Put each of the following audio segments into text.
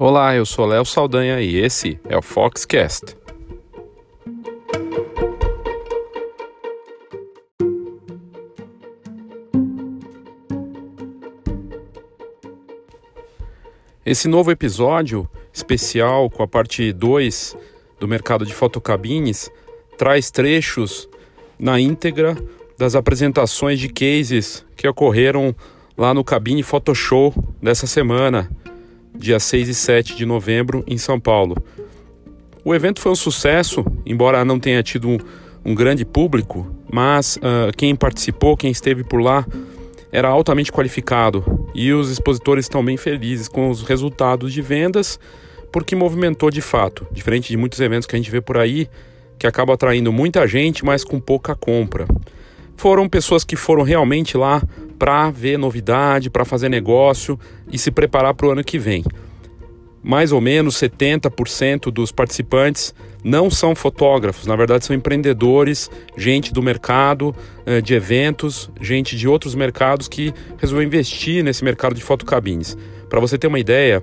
Olá, eu sou Léo Saldanha e esse é o Foxcast. Esse novo episódio especial com a parte 2 do mercado de fotocabines traz trechos na íntegra das apresentações de cases que ocorreram lá no Cabine Photoshow dessa semana dia 6 e 7 de novembro, em São Paulo. O evento foi um sucesso, embora não tenha tido um, um grande público, mas uh, quem participou, quem esteve por lá, era altamente qualificado e os expositores estão bem felizes com os resultados de vendas, porque movimentou de fato, diferente de muitos eventos que a gente vê por aí, que acabam atraindo muita gente, mas com pouca compra. Foram pessoas que foram realmente lá para ver novidade, para fazer negócio e se preparar para o ano que vem. Mais ou menos 70% dos participantes não são fotógrafos, na verdade são empreendedores, gente do mercado eh, de eventos, gente de outros mercados que resolveu investir nesse mercado de fotocabines. Para você ter uma ideia,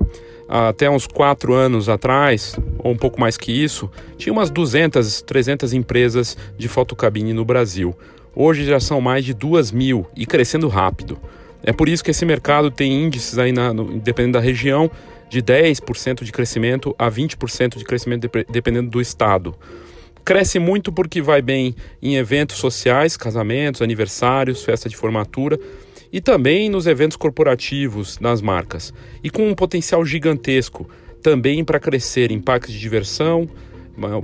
até uns quatro anos atrás, ou um pouco mais que isso, tinha umas 200, 300 empresas de fotocabine no Brasil. Hoje já são mais de duas mil e crescendo rápido. É por isso que esse mercado tem índices aí, na, no, dependendo da região, de 10% de crescimento a 20% de crescimento dependendo do estado. Cresce muito porque vai bem em eventos sociais, casamentos, aniversários, festa de formatura e também nos eventos corporativos nas marcas. E com um potencial gigantesco também para crescer em parques de diversão,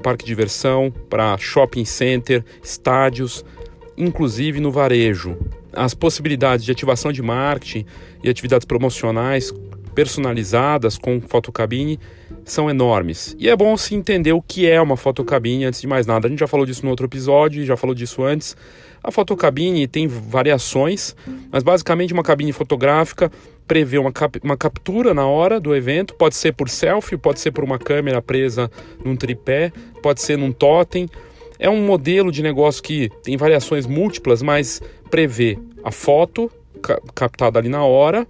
parque de diversão, para shopping center, estádios, inclusive no varejo. As possibilidades de ativação de marketing e atividades promocionais personalizadas com fotocabine são enormes. E é bom se entender o que é uma fotocabine antes de mais nada. A gente já falou disso no outro episódio, já falou disso antes. A fotocabine tem variações, mas basicamente uma cabine fotográfica prevê uma, cap uma captura na hora do evento, pode ser por selfie, pode ser por uma câmera presa num tripé, pode ser num totem, é um modelo de negócio que tem variações múltiplas, mas prevê a foto captada ali na hora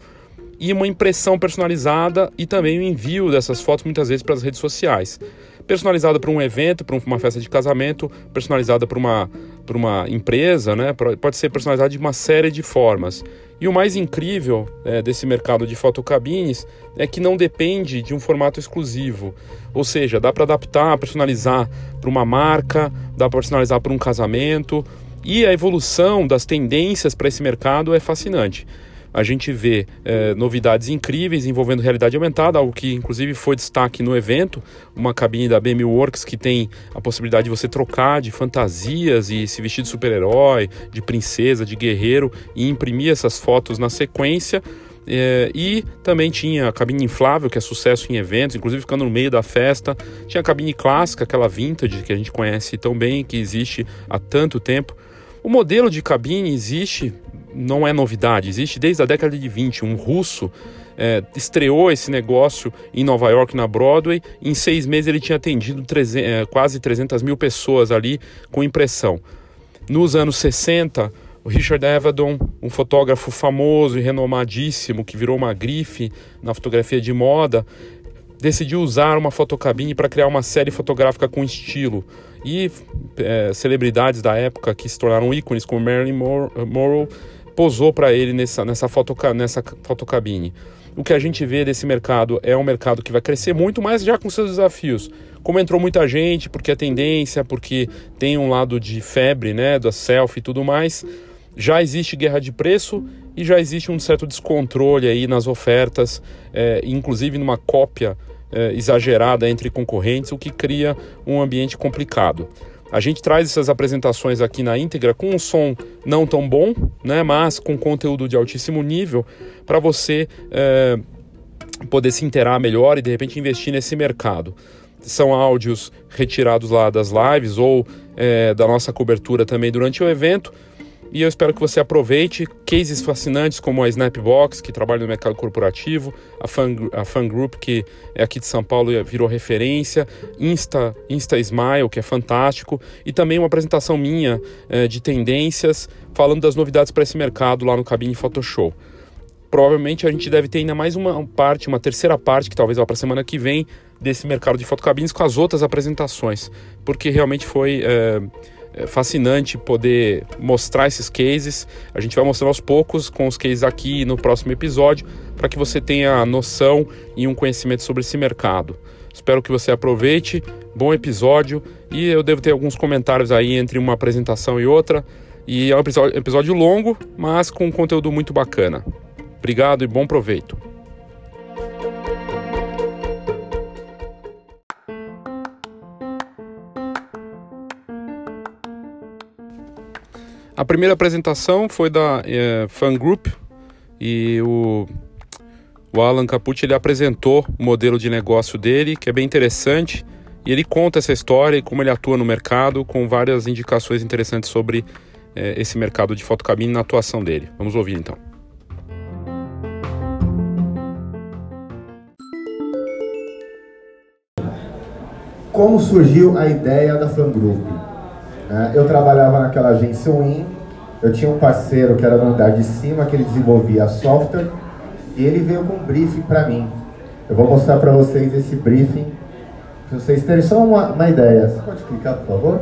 e uma impressão personalizada e também o envio dessas fotos muitas vezes para as redes sociais personalizada para um evento, para uma festa de casamento, personalizada para uma, para uma empresa, né? pode ser personalizada de uma série de formas. E o mais incrível é, desse mercado de fotocabines é que não depende de um formato exclusivo. Ou seja, dá para adaptar, personalizar para uma marca, dá para personalizar para um casamento. E a evolução das tendências para esse mercado é fascinante a gente vê é, novidades incríveis envolvendo realidade aumentada, algo que inclusive foi destaque no evento, uma cabine da BMW Works que tem a possibilidade de você trocar de fantasias e se vestir de super-herói, de princesa, de guerreiro e imprimir essas fotos na sequência. É, e também tinha a cabine inflável, que é sucesso em eventos, inclusive ficando no meio da festa. Tinha a cabine clássica, aquela vintage que a gente conhece tão bem, que existe há tanto tempo. O modelo de cabine existe não é novidade, existe desde a década de 20. Um russo é, estreou esse negócio em Nova York, na Broadway. Em seis meses ele tinha atendido 300, é, quase 300 mil pessoas ali com impressão. Nos anos 60, o Richard Avedon, um fotógrafo famoso e renomadíssimo que virou uma grife na fotografia de moda, decidiu usar uma fotocabine para criar uma série fotográfica com estilo. E é, celebridades da época que se tornaram ícones, como Marilyn Monroe, posou para ele nessa, nessa, fotoca, nessa fotocabine. O que a gente vê desse mercado é um mercado que vai crescer muito, mas já com seus desafios. Como entrou muita gente, porque é tendência, porque tem um lado de febre, né, da selfie e tudo mais, já existe guerra de preço e já existe um certo descontrole aí nas ofertas, é, inclusive numa cópia é, exagerada entre concorrentes, o que cria um ambiente complicado. A gente traz essas apresentações aqui na íntegra com um som não tão bom, né, mas com conteúdo de altíssimo nível para você é, poder se inteirar melhor e de repente investir nesse mercado. São áudios retirados lá das lives ou é, da nossa cobertura também durante o evento e eu espero que você aproveite cases fascinantes como a Snapbox, que trabalha no mercado corporativo, a Fan, a Fan Group, que é aqui de São Paulo e virou referência, Insta, Insta Smile, que é fantástico, e também uma apresentação minha é, de tendências, falando das novidades para esse mercado lá no Cabine Photoshop. provavelmente a gente deve ter ainda mais uma parte, uma terceira parte, que talvez vá para a semana que vem, desse mercado de fotocabines com as outras apresentações, porque realmente foi é, é fascinante poder mostrar esses cases. A gente vai mostrar aos poucos com os cases aqui no próximo episódio, para que você tenha noção e um conhecimento sobre esse mercado. Espero que você aproveite. Bom episódio. E eu devo ter alguns comentários aí entre uma apresentação e outra. E é um episódio longo, mas com um conteúdo muito bacana. Obrigado e bom proveito. A primeira apresentação foi da é, Fan Group e o o Alan Capucci ele apresentou o modelo de negócio dele, que é bem interessante, e ele conta essa história e como ele atua no mercado, com várias indicações interessantes sobre é, esse mercado de fotocabine na atuação dele. Vamos ouvir então. Como surgiu a ideia da Fan Group? É, eu trabalhava naquela agência Win, eu tinha um parceiro que era no andar de cima, que ele desenvolvia software, e ele veio com um briefing para mim. Eu vou mostrar para vocês esse briefing, para vocês terem só uma, uma ideia. Você pode clicar, por favor?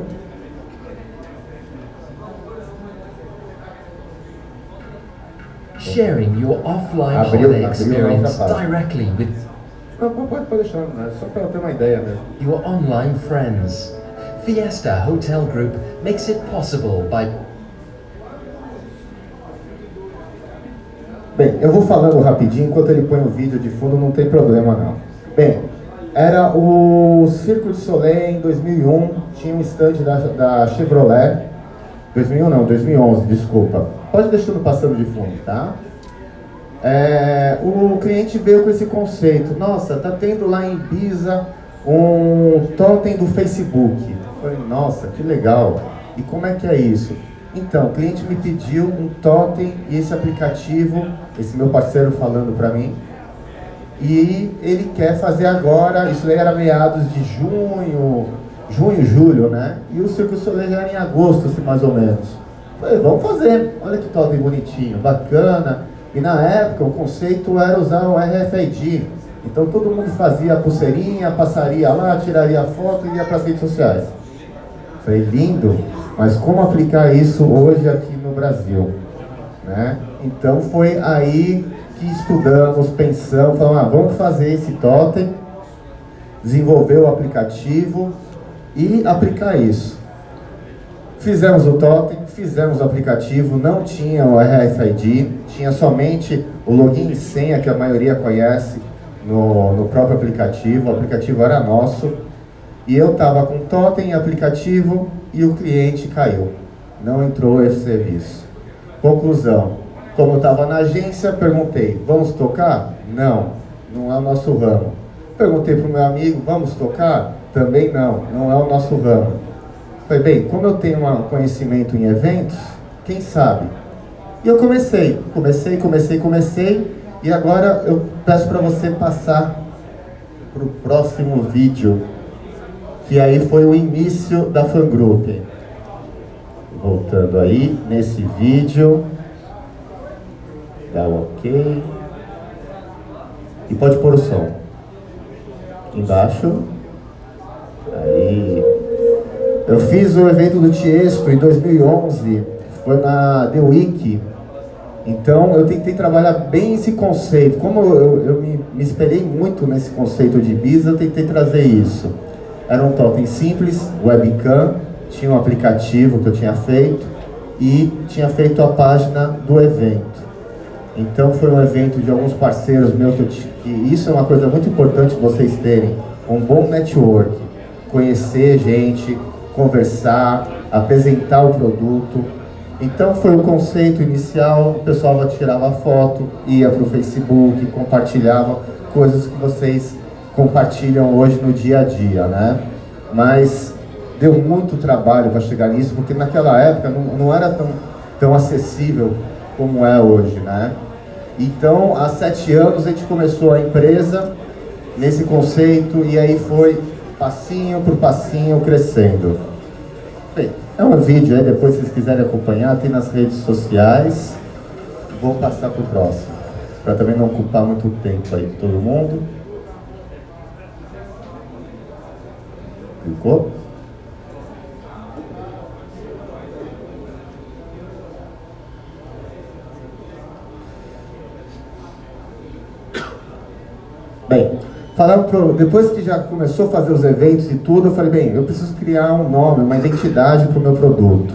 Sharing your offline abriu, holiday experience directly with não, pode, pode deixar, né? só para ter uma ideia mesmo. Your online friends. Fiesta Hotel Group makes it possible by Bem, eu vou falando rapidinho, enquanto ele põe o vídeo de fundo, não tem problema não. Bem, era o Circo de Soleil em 2001, tinha um stand da, da Chevrolet, 2001 não, 2011, desculpa. Pode deixando passando de fundo, tá? É, o cliente veio com esse conceito, nossa, tá tendo lá em Ibiza um totem do Facebook. Falei, nossa, que legal. E como é que é isso? Então, o cliente me pediu um totem e esse aplicativo, esse meu parceiro falando para mim, e ele quer fazer agora, isso era meados de junho, junho, julho, né? E o Circo Soleil era em agosto, assim, mais ou menos. Falei, vamos fazer, olha que totem bonitinho, bacana. E na época o conceito era usar o RFID. Então todo mundo fazia a pulseirinha, passaria lá, tiraria foto e ia para as redes sociais. Falei, lindo, mas como aplicar isso hoje aqui no Brasil? Né? Então foi aí que estudamos, pensamos, falamos, ah, vamos fazer esse totem, desenvolver o aplicativo e aplicar isso. Fizemos o totem, fizemos o aplicativo, não tinha o RFID, tinha somente o login e senha que a maioria conhece no, no próprio aplicativo, o aplicativo era nosso, e eu estava com totem aplicativo e o cliente caiu. Não entrou esse serviço. Conclusão. Como eu estava na agência, perguntei, vamos tocar? Não, não é o nosso ramo. Perguntei para o meu amigo, vamos tocar? Também não, não é o nosso ramo. Falei, bem, como eu tenho um conhecimento em eventos, quem sabe? E eu comecei, comecei, comecei, comecei, e agora eu peço para você passar para o próximo vídeo que aí foi o início da fangroup. Voltando aí, nesse vídeo, dá o ok, e pode pôr o som. Embaixo, aí, eu fiz o evento do Tiesto em 2011, foi na The Week, então eu tentei trabalhar bem esse conceito, como eu, eu me, me espelhei muito nesse conceito de Ibiza, eu tentei trazer isso. Era um totem simples, webcam, tinha um aplicativo que eu tinha feito e tinha feito a página do evento. Então foi um evento de alguns parceiros meus que, que isso é uma coisa muito importante vocês terem, um bom network, conhecer gente, conversar, apresentar o produto. Então foi o conceito inicial, o pessoal tirava foto, ia para o Facebook, compartilhava coisas que vocês compartilham hoje no dia a dia, né? Mas deu muito trabalho para chegar nisso, porque naquela época não, não era tão, tão acessível como é hoje, né? Então, há sete anos a gente começou a empresa nesse conceito e aí foi passinho por passinho crescendo. Bem, é um vídeo aí, depois se vocês quiserem acompanhar, tem nas redes sociais. Vou passar para o próximo. para também não ocupar muito tempo aí de todo mundo. Clicou? Bem, pro, depois que já começou a fazer os eventos e tudo, eu falei, bem, eu preciso criar um nome, uma identidade para o meu produto.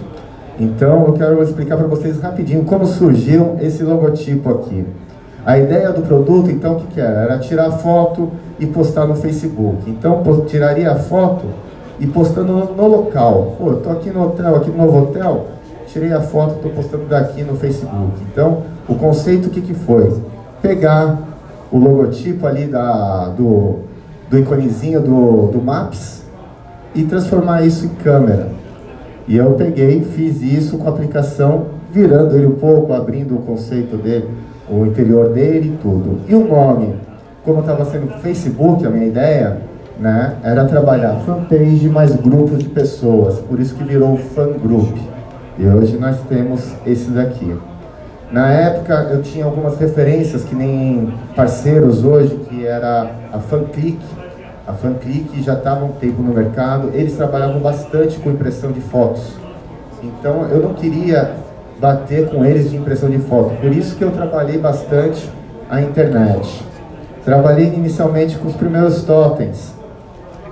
Então eu quero explicar para vocês rapidinho como surgiu esse logotipo aqui. A ideia do produto, então, o que, que era? Era tirar foto e postar no Facebook. Então, tiraria a foto e postando no, no local. Pô, eu tô aqui no hotel, aqui no novo hotel, tirei a foto, estou postando daqui no Facebook. Então, o conceito o que, que foi? Pegar o logotipo ali da, do, do iconezinho do, do Maps e transformar isso em câmera. E eu peguei, fiz isso com a aplicação, virando ele um pouco, abrindo o conceito dele, o interior dele e tudo. E o nome, como estava sendo Facebook, a minha ideia, né, era trabalhar fanpage mais grupos de pessoas, por isso que virou fan group. E hoje nós temos esse daqui. Na época eu tinha algumas referências que nem parceiros hoje, que era a FanClick. A FanClick já estava um tempo no mercado, eles trabalhavam bastante com impressão de fotos. Então eu não queria bater com eles de impressão de foto, por isso que eu trabalhei bastante a internet. Trabalhei inicialmente com os primeiros totens.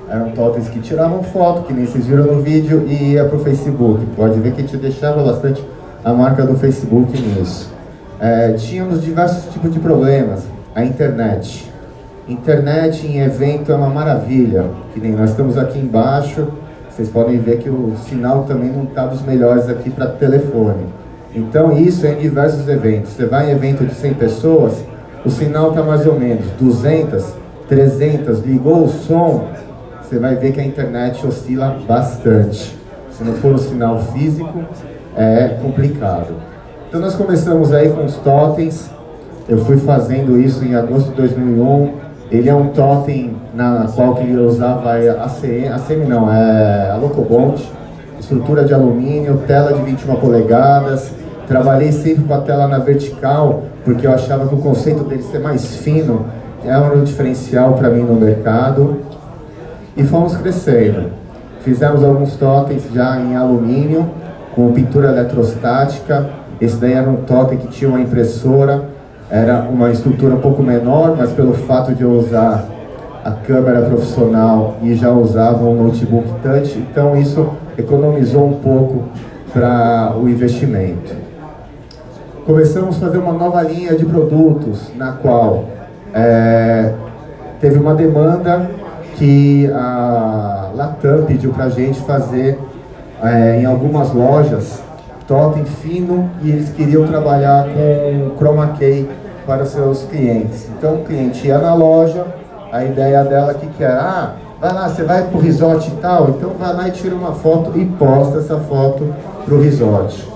Eram totens que tiravam foto, que nem vocês viram no vídeo, e ia para o Facebook. Pode ver que te deixava bastante a marca do Facebook nisso. É, tínhamos diversos tipos de problemas. A internet. Internet em evento é uma maravilha, que nem nós estamos aqui embaixo, vocês podem ver que o sinal também não está dos melhores aqui para telefone. Então isso é em diversos eventos. Você vai em evento de 100 pessoas, o sinal está mais ou menos 200, 300, ligou o som, você vai ver que a internet oscila bastante. Se não for o sinal físico, é complicado. Então nós começamos aí com os totens, eu fui fazendo isso em agosto de 2001, ele é um totem na qual que eu usava a CM, a CM não, é a estrutura de alumínio, tela de 21 polegadas, trabalhei sempre com a tela na vertical, porque eu achava que o conceito dele ser mais fino era um diferencial para mim no mercado, e fomos crescendo. Fizemos alguns totens já em alumínio, com pintura eletrostática. Esse daí era um totem que tinha uma impressora, era uma estrutura um pouco menor, mas pelo fato de eu usar a câmera profissional e já usava um notebook touch, então isso economizou um pouco para o investimento. Começamos a fazer uma nova linha de produtos, na qual é, teve uma demanda que a Latam pediu para a gente fazer é, em algumas lojas totem fino e eles queriam trabalhar com chroma key para seus clientes. Então o cliente ia na loja, a ideia dela que que era, ah, vai lá, você vai para o resort e tal, então vai lá e tira uma foto e posta essa foto para o resort.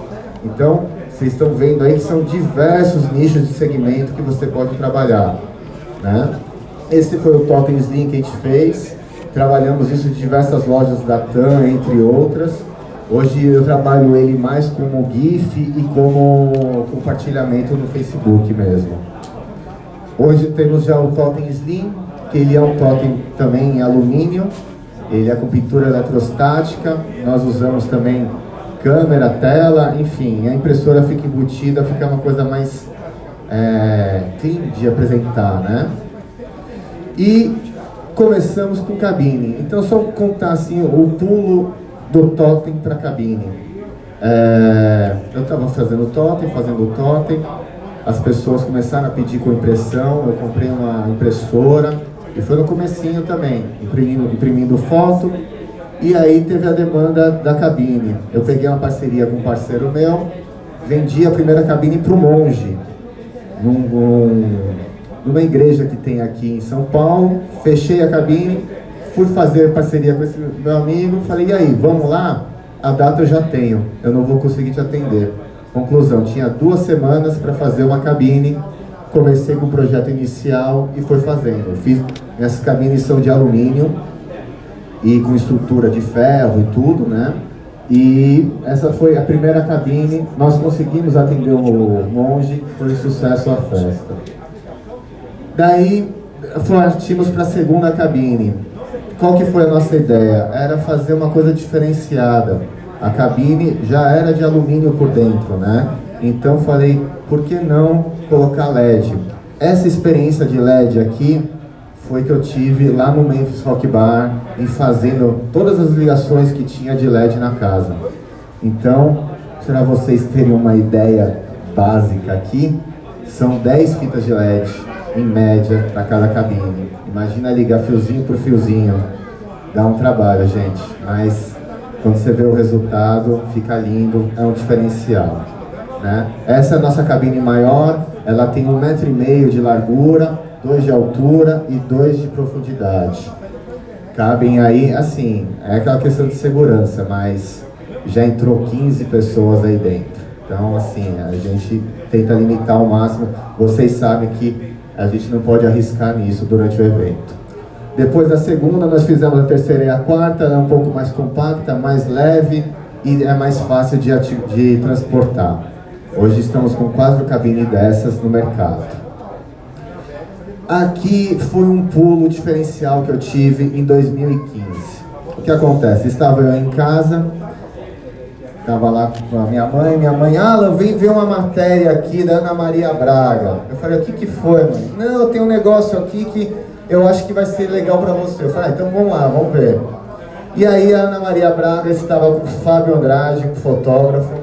Então, vocês estão vendo aí que são diversos nichos de segmento que você pode trabalhar. Né? Esse foi o Totem Slim que a gente fez. Trabalhamos isso em diversas lojas da TAM, entre outras. Hoje eu trabalho ele mais como GIF e como compartilhamento no Facebook mesmo. Hoje temos já o Totem Slim, que ele é um totem também em alumínio, ele é com pintura eletrostática, nós usamos também câmera, tela, enfim, a impressora fica embutida, fica uma coisa mais é, clean de apresentar, né? E começamos com cabine. Então só contar assim o pulo do totem para cabine. É, eu estava fazendo o totem, fazendo o totem, as pessoas começaram a pedir com impressão, eu comprei uma impressora e foi no comecinho também, imprimindo, imprimindo foto, e aí teve a demanda da cabine. Eu peguei uma parceria com um parceiro meu, vendi a primeira cabine para o monge, num, num, numa igreja que tem aqui em São Paulo, fechei a cabine, fui fazer parceria com esse meu amigo, falei, e aí, vamos lá? A data eu já tenho, eu não vou conseguir te atender. Conclusão, tinha duas semanas para fazer uma cabine, comecei com o projeto inicial e foi fazendo. Eu fiz, essas cabines são de alumínio e com estrutura de ferro e tudo, né? E essa foi a primeira cabine, nós conseguimos atender o monge, foi sucesso a festa. Daí partimos para a segunda cabine. Qual que foi a nossa ideia? Era fazer uma coisa diferenciada. A cabine já era de alumínio por dentro, né? Então falei, por que não colocar LED? Essa experiência de LED aqui foi que eu tive lá no Memphis Rock Bar e fazendo todas as ligações que tinha de LED na casa. Então, para vocês terem uma ideia básica aqui, são 10 fitas de LED em média para cada cabine. Imagina ligar fiozinho por fiozinho. Dá um trabalho, gente, mas quando você vê o resultado, fica lindo, é um diferencial. Né? Essa é a nossa cabine maior, ela tem um metro e meio de largura, dois de altura e dois de profundidade. Cabem aí, assim, é aquela questão de segurança, mas já entrou 15 pessoas aí dentro. Então, assim, a gente tenta limitar ao máximo. Vocês sabem que a gente não pode arriscar nisso durante o evento. Depois da segunda, nós fizemos a terceira e a quarta, é um pouco mais compacta, mais leve e é mais fácil de, de transportar. Hoje estamos com quatro cabines dessas no mercado. Aqui foi um pulo diferencial que eu tive em 2015. O que acontece? Estava eu em casa, estava lá com a minha mãe, minha mãe, Alan, vem ver uma matéria aqui da Ana Maria Braga. Eu falei, o que que foi, mãe? Não, tem um negócio aqui que eu acho que vai ser legal para você. Eu falei, ah, então vamos lá, vamos ver. E aí a Ana Maria Braga estava com o Fábio Andrade, um fotógrafo,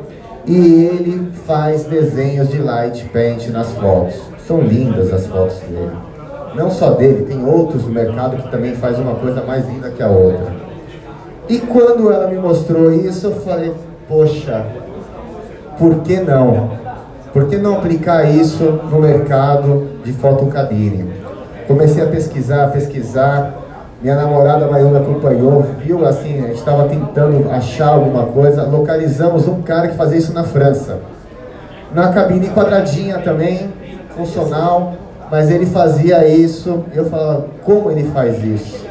e ele faz desenhos de light paint nas fotos. São lindas as fotos dele. Não só dele, tem outros no mercado que também faz uma coisa mais linda que a outra. E quando ela me mostrou isso, eu falei, poxa, por que não? Por que não aplicar isso no mercado de fotocabine? Comecei a pesquisar, pesquisar. Minha namorada Maior acompanhou, viu assim, a gente estava tentando achar alguma coisa. Localizamos um cara que fazia isso na França. Na cabine quadradinha também, funcional, mas ele fazia isso. Eu falava, como ele faz isso?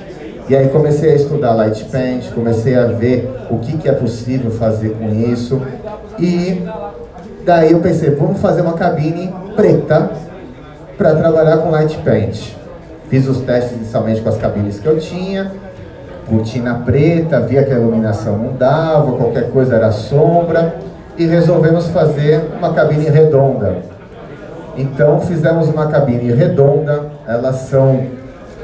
E aí comecei a estudar Light Paint, comecei a ver o que, que é possível fazer com isso. E daí eu pensei, vamos fazer uma cabine preta para trabalhar com Light Paint. Fiz os testes inicialmente com as cabines que eu tinha, cortina preta, via que a iluminação não dava, qualquer coisa era sombra, e resolvemos fazer uma cabine redonda. Então fizemos uma cabine redonda, elas são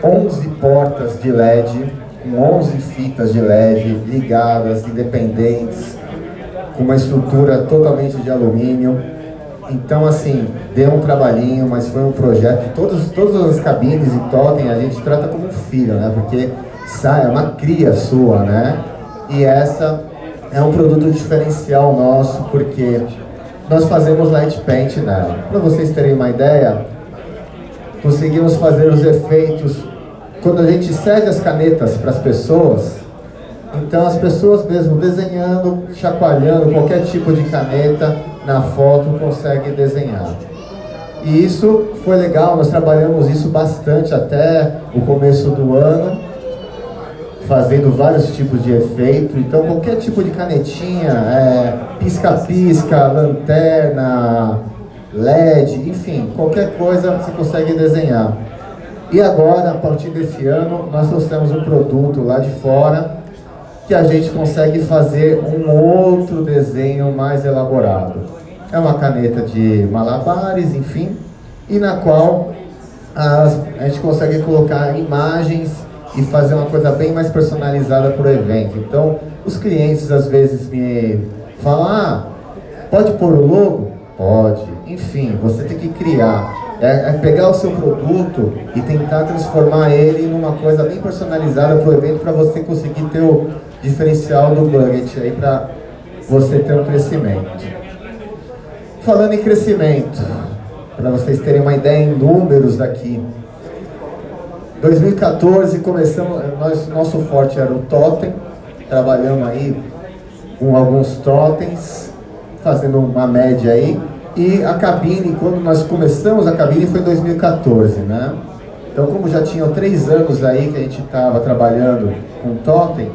11 portas de LED, com 11 fitas de LED ligadas, independentes, com uma estrutura totalmente de alumínio. Então, assim, deu um trabalhinho, mas foi um projeto. Todos, todas as cabines e totem a gente trata como um filho, né? Porque sai, é uma cria sua, né? E essa é um produto diferencial nosso, porque nós fazemos light paint nela. Para vocês terem uma ideia, conseguimos fazer os efeitos quando a gente cede as canetas para as pessoas. Então as pessoas mesmo desenhando, chacoalhando qualquer tipo de caneta na foto conseguem desenhar. E isso foi legal, nós trabalhamos isso bastante até o começo do ano, fazendo vários tipos de efeito. Então qualquer tipo de canetinha, pisca-pisca, é, lanterna, LED, enfim, qualquer coisa você consegue desenhar. E agora, a partir desse ano, nós trouxemos um produto lá de fora que a gente consegue fazer um outro desenho mais elaborado. É uma caneta de malabares, enfim, e na qual as, a gente consegue colocar imagens e fazer uma coisa bem mais personalizada para o evento. Então, os clientes às vezes me falam, ah, pode pôr o logo? Pode. Enfim, você tem que criar. É, é, pegar o seu produto e tentar transformar ele numa coisa bem personalizada para o evento para você conseguir ter o diferencial do budget aí para você ter um crescimento. Falando em crescimento, para vocês terem uma ideia em números aqui. 2014 começamos, nós, nosso forte era o totem, trabalhamos aí com alguns totens, fazendo uma média aí. E a cabine, quando nós começamos a cabine, foi em 2014, né? Então, como já tinham três anos aí que a gente estava trabalhando com Totem,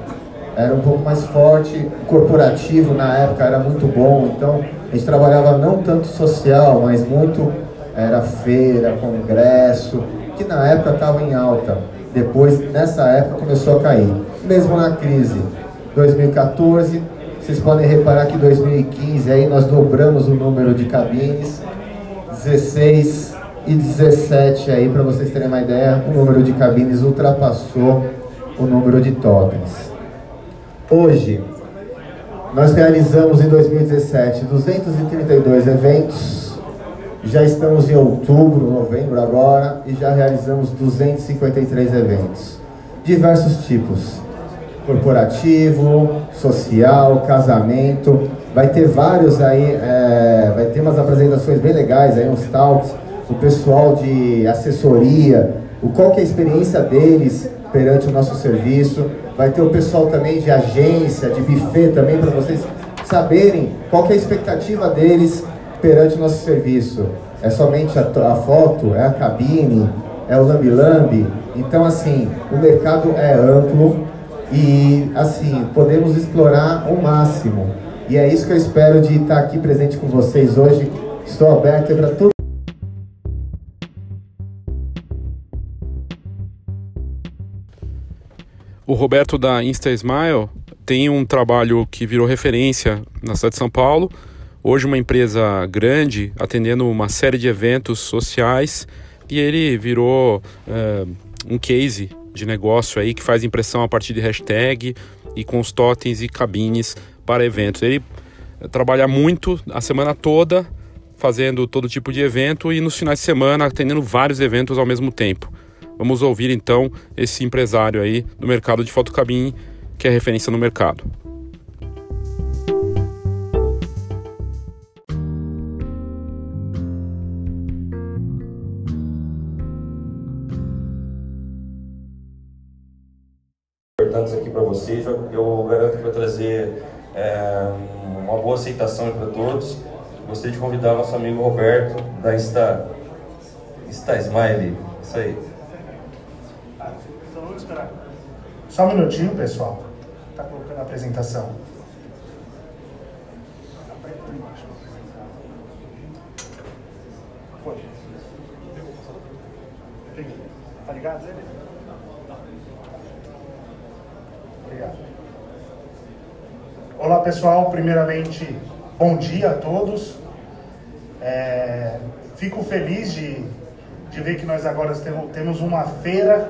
era um pouco mais forte, corporativo na época era muito bom, então a gente trabalhava não tanto social, mas muito era feira, congresso, que na época estava em alta. Depois, nessa época, começou a cair. Mesmo na crise 2014, vocês podem reparar que 2015 aí nós dobramos o número de cabines, 16 e 17 aí, para vocês terem uma ideia, o número de cabines ultrapassou o número de totens. Hoje, nós realizamos em 2017 232 eventos, já estamos em outubro, novembro agora, e já realizamos 253 eventos. Diversos tipos, corporativo, social, casamento, vai ter vários aí, é, vai ter umas apresentações bem legais aí, uns talks, o pessoal de assessoria, o qual que é a experiência deles perante o nosso serviço. Vai ter o pessoal também de agência, de buffet também, para vocês saberem qual que é a expectativa deles perante nosso serviço. É somente a, a foto, é a cabine, é o lambi-lambi. Então, assim, o mercado é amplo e, assim, podemos explorar o máximo. E é isso que eu espero de estar aqui presente com vocês hoje. Estou aberto para tudo. O Roberto da Insta Smile tem um trabalho que virou referência na cidade de São Paulo. Hoje uma empresa grande, atendendo uma série de eventos sociais, e ele virou uh, um case de negócio aí que faz impressão a partir de hashtag e com os totens e cabines para eventos. Ele trabalha muito a semana toda fazendo todo tipo de evento e nos finais de semana atendendo vários eventos ao mesmo tempo. Vamos ouvir então esse empresário aí do mercado de fotocabine, que é referência no mercado. Vocês. Eu garanto que vai trazer é, uma boa aceitação para todos. Gostaria de convidar nosso amigo Roberto da Insta, Insta Smile. Isso aí. Só um minutinho, pessoal. Tá colocando a apresentação. Foi. Tá ligado ele? Obrigado. Olá, pessoal. Primeiramente, bom dia a todos. É, fico feliz de, de ver que nós agora temos uma feira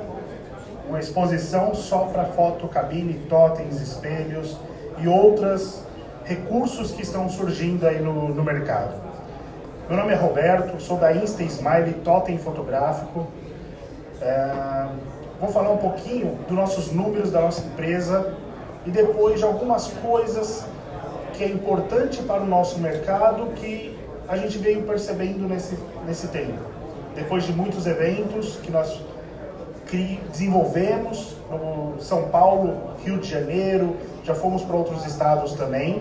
uma exposição só para foto, cabine, totens, espelhos e outros recursos que estão surgindo aí no, no mercado. Meu nome é Roberto, sou da Insta Smile Totem Fotográfico. É, vou falar um pouquinho dos nossos números da nossa empresa e depois de algumas coisas que é importante para o nosso mercado que a gente veio percebendo nesse, nesse tempo. Depois de muitos eventos que nós desenvolvemos no São Paulo, Rio de Janeiro, já fomos para outros estados também.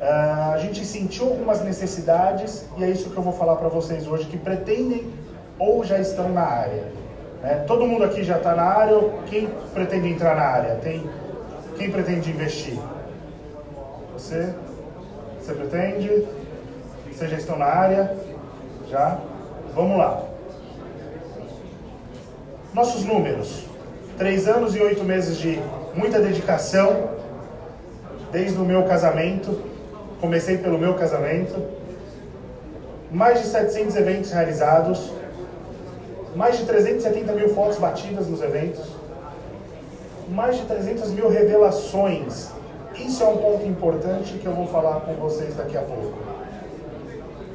Uh, a gente sentiu algumas necessidades e é isso que eu vou falar para vocês hoje que pretendem ou já estão na área. Né? Todo mundo aqui já está na área ou quem pretende entrar na área? Tem quem pretende investir? Você? Você pretende? Vocês já estão na área? Já? Vamos lá. Nossos números: três anos e oito meses de muita dedicação, desde o meu casamento. Comecei pelo meu casamento. Mais de 700 eventos realizados, mais de 370 mil fotos batidas nos eventos, mais de 300 mil revelações. Isso é um ponto importante que eu vou falar com vocês daqui a pouco.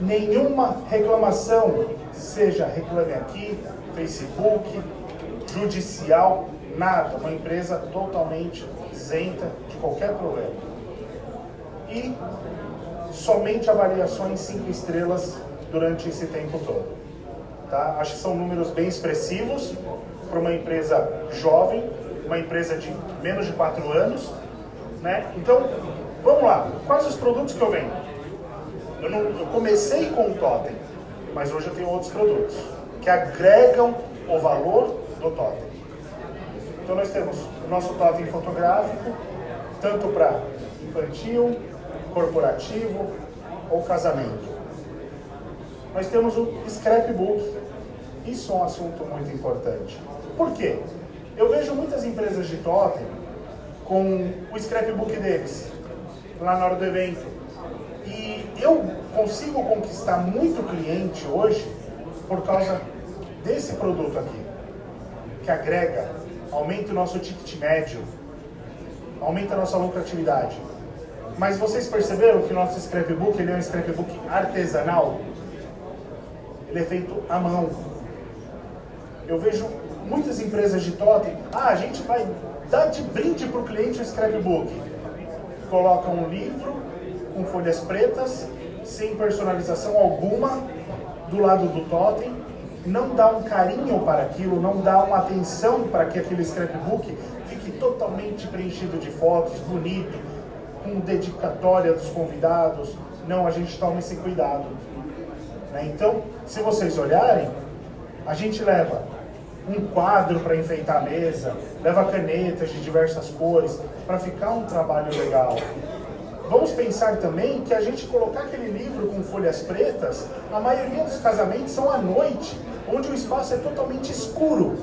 Nenhuma reclamação, seja reclame aqui, Facebook, judicial, nada. Uma empresa totalmente isenta de qualquer problema. E somente avaliações cinco estrelas durante esse tempo todo. Tá? Acho que são números bem expressivos para uma empresa jovem, uma empresa de menos de quatro anos. Né? Então, vamos lá. Quais os produtos que eu vendo? Eu, não, eu comecei com o Totem, mas hoje eu tenho outros produtos que agregam o valor do totem. Então nós temos o nosso totem fotográfico, tanto para infantil, corporativo ou casamento. nós temos o scrapbook. Isso é um assunto muito importante. Por quê? Eu vejo muitas empresas de totem com o scrapbook deles, lá na hora do evento. E eu consigo conquistar muito cliente hoje por causa desse produto aqui, que agrega, aumenta o nosso ticket médio, aumenta a nossa lucratividade. Mas vocês perceberam que o nosso scrapbook ele é um scrapbook artesanal? Ele é feito à mão. Eu vejo muitas empresas de totem, ah, a gente vai dar de brinde para o cliente o scrapbook. Coloca um livro com folhas pretas, sem personalização alguma, do lado do totem, não dá um carinho para aquilo, não dá uma atenção para que aquele scrapbook fique totalmente preenchido de fotos, bonito, com dedicatória dos convidados. Não, a gente toma esse cuidado. Né? Então, se vocês olharem, a gente leva um quadro para enfeitar a mesa, leva canetas de diversas cores, para ficar um trabalho legal. Vamos pensar também que a gente colocar aquele livro com folhas pretas, a maioria dos casamentos são à noite, onde o espaço é totalmente escuro.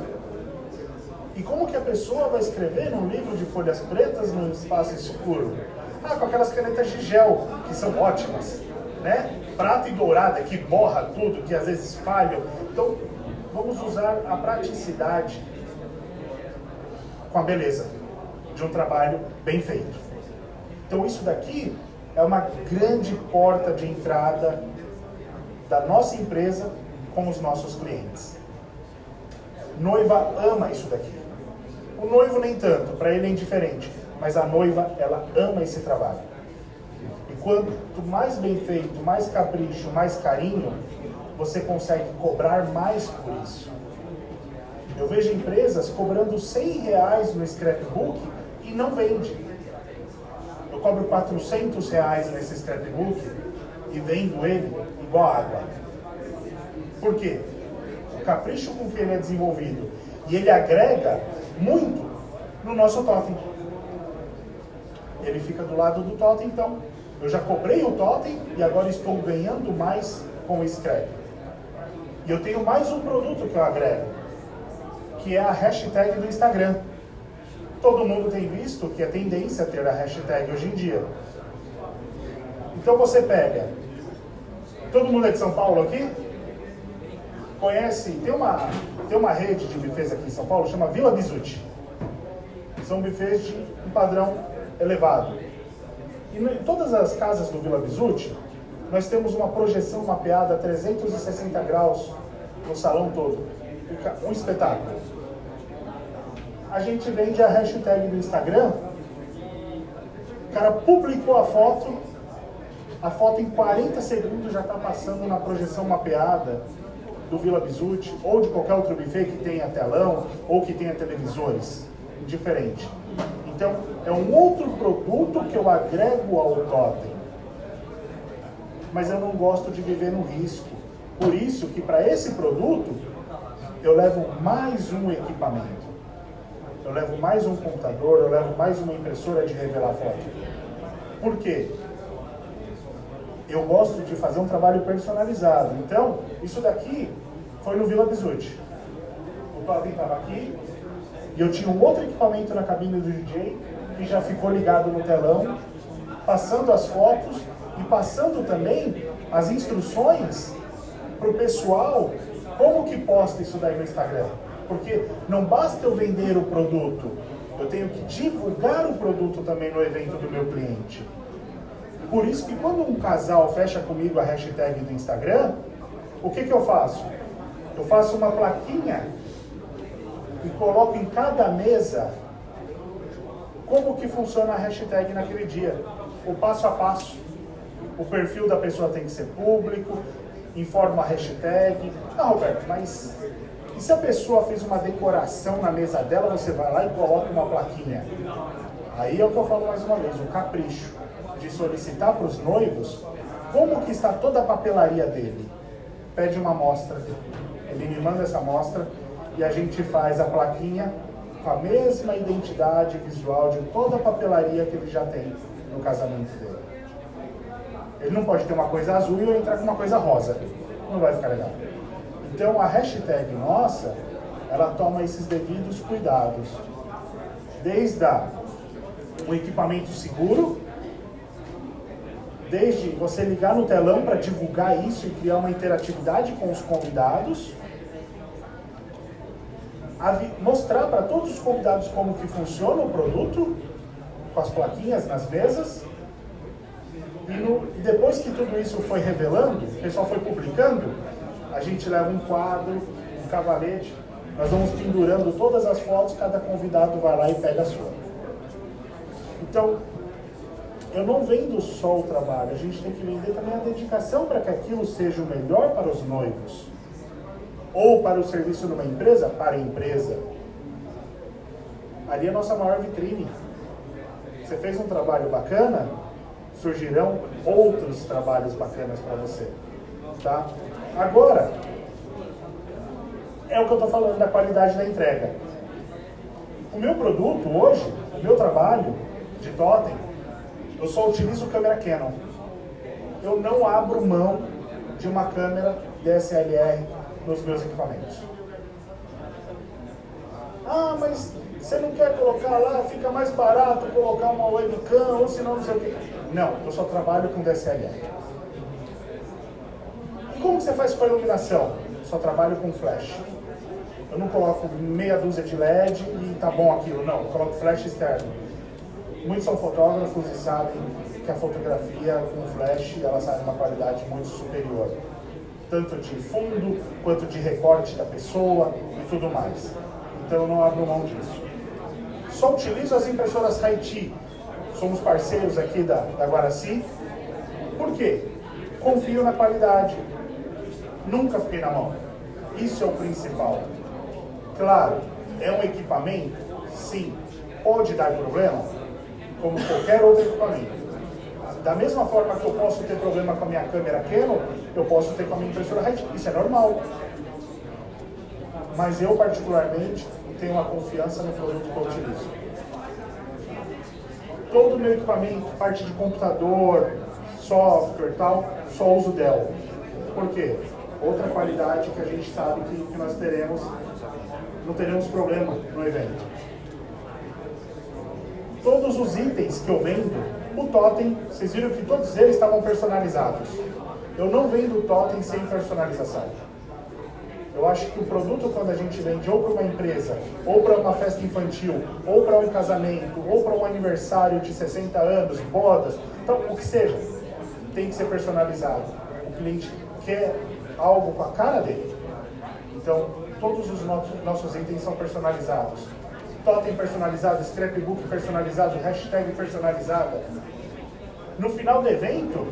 E como que a pessoa vai escrever num livro de folhas pretas num espaço escuro? Ah, com aquelas canetas de gel, que são ótimas, né? Prata e dourada, que borra tudo, que às vezes falham. Então, vamos usar a praticidade com a beleza de um trabalho bem feito. Então isso daqui é uma grande porta de entrada da nossa empresa com os nossos clientes. Noiva ama isso daqui. O noivo nem tanto, para ele é indiferente, mas a noiva ela ama esse trabalho. E quanto mais bem feito, mais capricho, mais carinho, você consegue cobrar mais por isso. Eu vejo empresas cobrando 100 reais no scrapbook e não vende. Eu cobro 400 reais nesse scrapbook e vendo ele igual água. Por quê? O capricho com que ele é desenvolvido e ele agrega muito no nosso totem. Ele fica do lado do totem, então. Eu já cobrei o totem e agora estou ganhando mais com o scrap. E eu tenho mais um produto que eu agrego, que é a hashtag do Instagram. Todo mundo tem visto que é tendência ter a hashtag hoje em dia. Então você pega. Todo mundo é de São Paulo aqui? Conhece? Tem uma, tem uma rede de bufês aqui em São Paulo, chama Vila Bisuti. São bufês de um padrão elevado. E em todas as casas do Vila Bisuti, nós temos uma projeção mapeada a 360 graus no salão todo. Um espetáculo. A gente vende a hashtag do Instagram. O cara publicou a foto, a foto em 40 segundos já está passando na projeção mapeada do Vila Bisuti ou de qualquer outro buffet que tenha telão ou que tenha televisores. Indiferente. Então, é um outro produto que eu agrego ao totem mas eu não gosto de viver no risco. Por isso que para esse produto eu levo mais um equipamento. Eu levo mais um computador, eu levo mais uma impressora de revelar foto. Por quê? Eu gosto de fazer um trabalho personalizado. Então, isso daqui foi no Vila Bisuti. O Totem estava aqui e eu tinha um outro equipamento na cabine do DJ que já ficou ligado no telão, passando as fotos e passando também as instruções para o pessoal como que posta isso daí no Instagram. Porque não basta eu vender o produto, eu tenho que divulgar o produto também no evento do meu cliente. Por isso que quando um casal fecha comigo a hashtag do Instagram, o que, que eu faço? Eu faço uma plaquinha e coloco em cada mesa como que funciona a hashtag naquele dia, o passo a passo o perfil da pessoa tem que ser público, informa a hashtag. Ah, Roberto, mas e se a pessoa fez uma decoração na mesa dela, você vai lá e coloca uma plaquinha? Aí é o que eu falo mais uma vez, o capricho de solicitar para os noivos como que está toda a papelaria dele. Pede uma amostra, ele me manda essa amostra e a gente faz a plaquinha com a mesma identidade visual de toda a papelaria que ele já tem no casamento dele. Ele não pode ter uma coisa azul e eu entrar com uma coisa rosa. não vai ficar legal. Então a hashtag nossa, ela toma esses devidos cuidados. Desde o equipamento seguro, desde você ligar no telão para divulgar isso e criar uma interatividade com os convidados, mostrar para todos os convidados como que funciona o produto, com as plaquinhas nas mesas, e, no, depois que tudo isso foi revelando, o pessoal foi publicando, a gente leva um quadro, um cavalete, nós vamos pendurando todas as fotos, cada convidado vai lá e pega a sua. Então, eu não vendo só o trabalho, a gente tem que vender também a dedicação para que aquilo seja o melhor para os noivos. Ou para o serviço de uma empresa, para a empresa. Ali é a nossa maior vitrine. Você fez um trabalho bacana, surgirão outros trabalhos bacanas para você. Tá? Agora, é o que eu estou falando da qualidade da entrega. O meu produto hoje, o meu trabalho de totem, eu só utilizo câmera Canon. Eu não abro mão de uma câmera DSLR nos meus equipamentos. Ah, mas você não quer colocar lá, fica mais barato colocar uma webcam ou senão não sei o quê. Não, eu só trabalho com DSLR. E como você faz com a iluminação? Só trabalho com flash. Eu não coloco meia dúzia de LED e tá bom aquilo, não, eu coloco flash externo. Muitos são fotógrafos e sabem que a fotografia com flash ela sai de uma qualidade muito superior. Tanto de fundo, quanto de recorte da pessoa e tudo mais. Então eu não abro mão disso. Só utilizo as impressoras Haiti, somos parceiros aqui da, da Guaraci. Por quê? Confio na qualidade. Nunca fiquei na mão. Isso é o principal. Claro, é um equipamento? Sim. Pode dar problema? Como qualquer outro equipamento. Da mesma forma que eu posso ter problema com a minha câmera Canon, eu posso ter com a minha impressora Red. Isso é normal. Mas eu, particularmente, tenho uma confiança no produto que eu utilizo todo o meu equipamento, parte de computador, software e tal, só uso Dell. Por quê? Outra qualidade que a gente sabe que, que nós teremos, não teremos problema no evento. Todos os itens que eu vendo, o totem, vocês viram que todos eles estavam personalizados. Eu não vendo o totem sem personalização. Eu acho que o produto, quando a gente vende ou para uma empresa, ou para uma festa infantil, ou para um casamento, ou para um aniversário de 60 anos, bodas, então o que seja, tem que ser personalizado. O cliente quer algo com a cara dele. Então, todos os nossos, itens são personalizados. Totem personalizado, scrapbook personalizado, hashtag personalizada. No final do evento,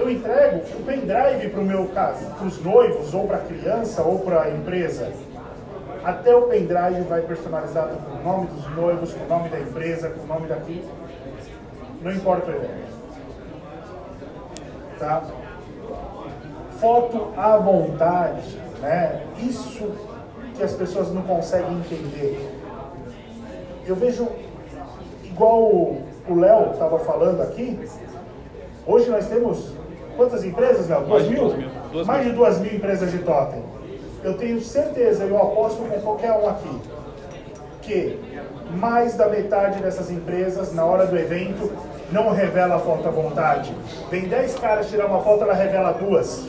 eu entrego o pendrive para o meu caso, para os noivos, ou para a criança, ou para a empresa. Até o pendrive vai personalizado com o nome dos noivos, com o nome da empresa, com o nome daqui. Não importa o evento. Tá? Foto à vontade, né? Isso que as pessoas não conseguem entender. Eu vejo, igual o Léo estava falando aqui, hoje nós temos Quantas empresas, Léo? Duas mil? Duas mil. Duas Mais mil. de duas mil empresas de totem. Eu tenho certeza, eu aposto com qualquer um aqui, que mais da metade dessas empresas, na hora do evento, não revela a foto à vontade. Vem 10 caras tirar uma foto, ela revela duas.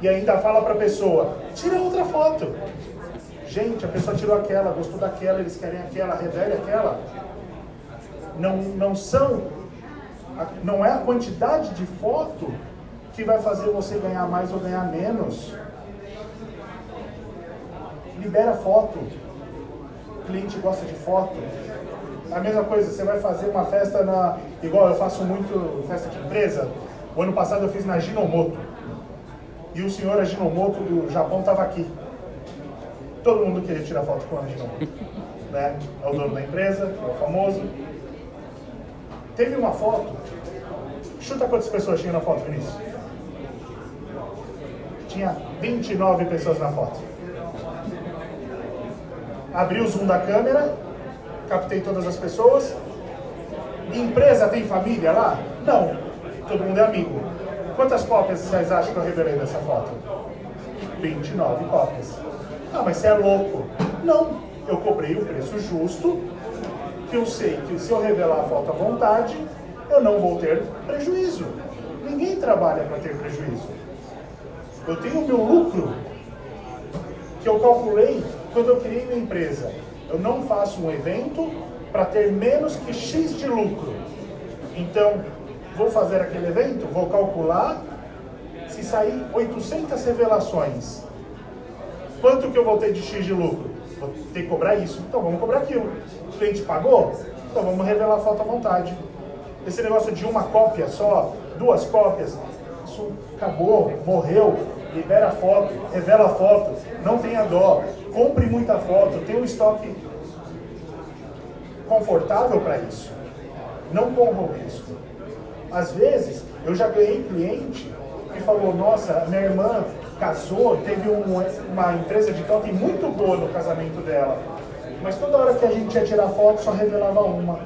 E ainda fala para a pessoa, tira outra foto. Gente, a pessoa tirou aquela, gostou daquela, eles querem aquela, revele aquela. Não, não são não é a quantidade de foto que vai fazer você ganhar mais ou ganhar menos. Libera foto. O cliente gosta de foto. A mesma coisa, você vai fazer uma festa na. Igual eu faço muito festa de empresa. O ano passado eu fiz na Ginomoto. E o senhor Ajinomoto do Japão estava aqui. Todo mundo queria tirar foto com o Ajinomoto. Né? É o dono da empresa, é o famoso. Teve uma foto. Chuta quantas pessoas tinha na foto, Vinícius? Tinha 29 pessoas na foto. Abri o zoom da câmera, captei todas as pessoas. Empresa tem família lá? Não. Todo mundo é amigo. Quantas cópias vocês acham que eu revelei dessa foto? 29 cópias. Ah, mas você é louco. Não, eu cobrei o preço justo, que eu sei que se eu revelar a foto à vontade, eu não vou ter prejuízo. Ninguém trabalha para ter prejuízo. Eu tenho o meu lucro, que eu calculei quando eu criei minha empresa. Eu não faço um evento para ter menos que X de lucro. Então, vou fazer aquele evento, vou calcular, se sair 800 revelações, quanto que eu vou ter de X de lucro? Vou ter que cobrar isso, então vamos cobrar aquilo. O cliente pagou? Então vamos revelar a foto à vontade. Esse negócio de uma cópia só, duas cópias, isso acabou, morreu, libera foto, revela foto, não tenha dó, compre muita foto, tenha um estoque confortável para isso. Não corra o risco. Às vezes, eu já ganhei cliente que falou, nossa, minha irmã casou, teve um, uma empresa de totem muito boa no casamento dela. Mas toda hora que a gente ia tirar foto, só revelava uma.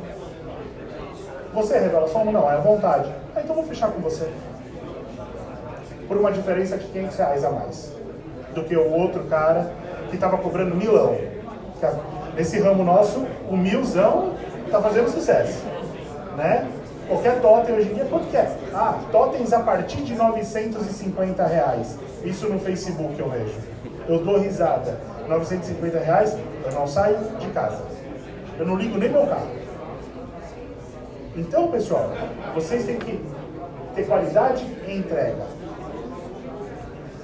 Você revela só uma? Não, é à vontade. Ah, então vou fechar com você. Por uma diferença de 500 reais a mais. Do que o outro cara que estava cobrando milão. Nesse ramo nosso, o milzão está fazendo sucesso. Né? Qualquer totem hoje em dia, quanto que é? Ah, totens a partir de 950 reais. Isso no Facebook eu vejo. Eu dou risada. 950 reais, eu não saio de casa. Eu não ligo nem meu carro. Então, pessoal, vocês têm que ter qualidade e entrega.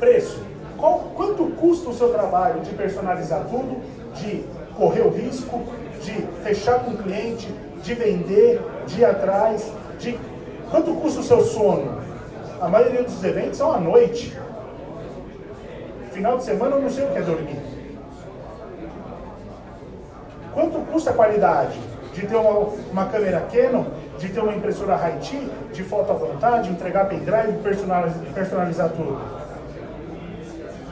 Preço. Qual, quanto custa o seu trabalho de personalizar tudo, de correr o risco, de fechar com o cliente, de vender, de ir atrás, de quanto custa o seu sono? A maioria dos eventos são à noite. Final de semana eu não sei o que é dormir. Quanto custa a qualidade de ter uma, uma câmera Canon, de ter uma impressora Haiti, de foto à vontade, entregar pendrive, personalizar, personalizar tudo?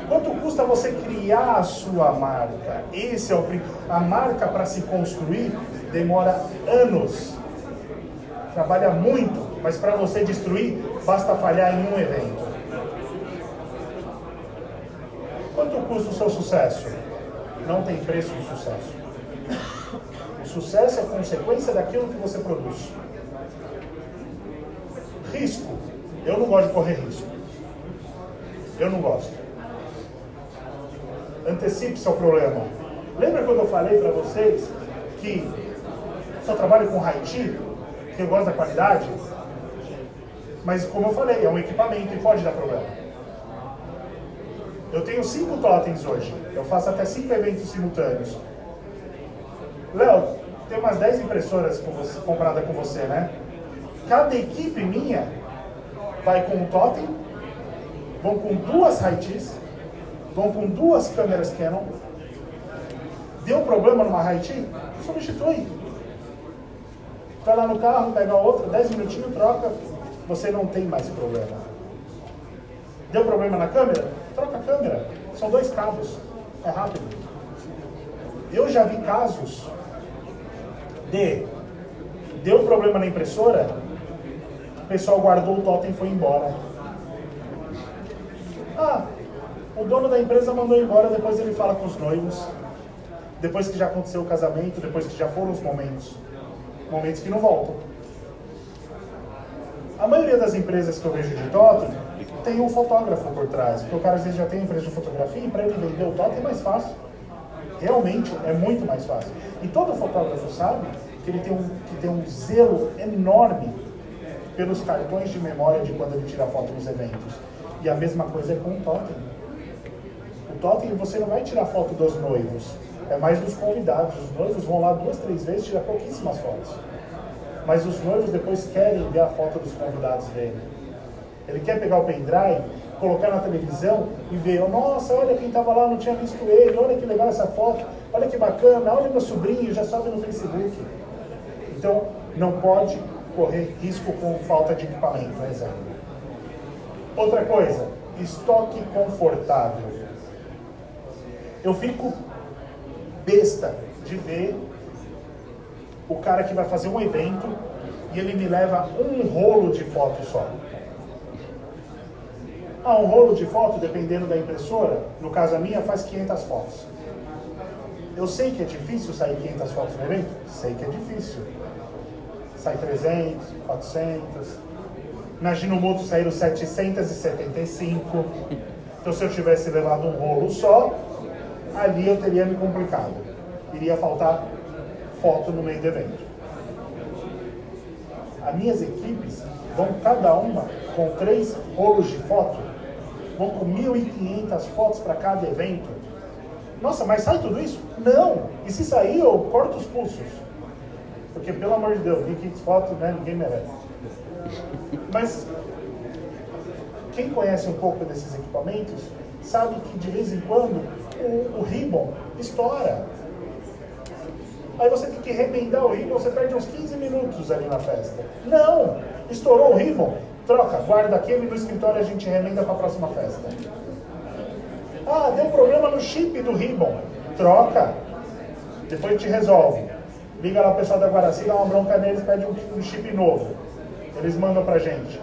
Quanto custa você criar a sua marca? Esse é o a marca para se construir demora anos. Trabalha muito, mas para você destruir basta falhar em um evento. Quanto custa o seu sucesso? Não tem preço de sucesso. O sucesso é consequência daquilo que você produz. Risco. Eu não gosto de correr risco. Eu não gosto. Antecipe-se ao problema. Lembra quando eu falei para vocês que só trabalho com Haiti, que eu gosto da qualidade? Mas como eu falei, é um equipamento e pode dar problema. Eu tenho cinco totens hoje. Eu faço até cinco eventos simultâneos. Léo, tem umas 10 impressoras com você, compradas com você, né? Cada equipe minha vai com um totem, vão com duas Haitis, vão com duas câmeras Canon. Deu problema numa Haiti? Substitui. Vai lá no carro, pega outra, 10 minutinhos, troca, você não tem mais problema. Deu problema na câmera? Troca a câmera. São dois cabos. É rápido. Eu já vi casos de deu problema na impressora, o pessoal guardou o totem e foi embora. Ah, o dono da empresa mandou embora, depois ele fala com os noivos. Depois que já aconteceu o casamento, depois que já foram os momentos. Momentos que não voltam. A maioria das empresas que eu vejo de totem tem um fotógrafo por trás, porque o cara às vezes já tem empresa de fotografia e para ele vender o totem é mais fácil. Realmente é muito mais fácil. E todo fotógrafo sabe que ele tem um, que tem um zelo enorme pelos cartões de memória de quando ele tira foto nos eventos. E a mesma coisa é com o totem. O totem você não vai tirar foto dos noivos, é mais dos convidados. Os noivos vão lá duas, três vezes tirar pouquíssimas fotos. Mas os noivos depois querem ver a foto dos convidados dele. Ele quer pegar o pendrive, colocar na televisão e ver, oh, nossa, olha quem estava lá, não tinha visto ele, olha que legal essa foto, olha que bacana, olha meu sobrinho, já sobe no Facebook. Então, não pode correr risco com falta de equipamento, por exemplo. Outra coisa, estoque confortável. Eu fico besta de ver o cara que vai fazer um evento e ele me leva um rolo de foto só. Ah, um rolo de foto, dependendo da impressora, no caso a minha, faz 500 fotos. Eu sei que é difícil sair 500 fotos no evento? Sei que é difícil. Sai 300, 400. Na Ginomoto saíram 775. Então, se eu tivesse levado um rolo só, ali eu teria me complicado. Iria faltar foto no meio do evento. As minhas equipes vão cada uma com três rolos de foto, vão com 1.500 fotos para cada evento. Nossa, mas sai tudo isso? Não! E se sair, eu corto os pulsos. Porque, pelo amor de Deus, 1.500 fotos, né, ninguém merece. Mas quem conhece um pouco desses equipamentos sabe que de vez em quando o, o ribbon estoura. Aí você tem que remendar o ribbon, você perde uns 15 minutos ali na festa. Não! Estourou o ribbon, troca, guarda aquele no escritório a gente remenda para a próxima festa. Ah, deu problema no chip do ribbon, troca, depois gente resolve. Liga lá o pessoal da Guaraci, dá uma bronca neles, pede um, um chip novo. Eles mandam pra gente.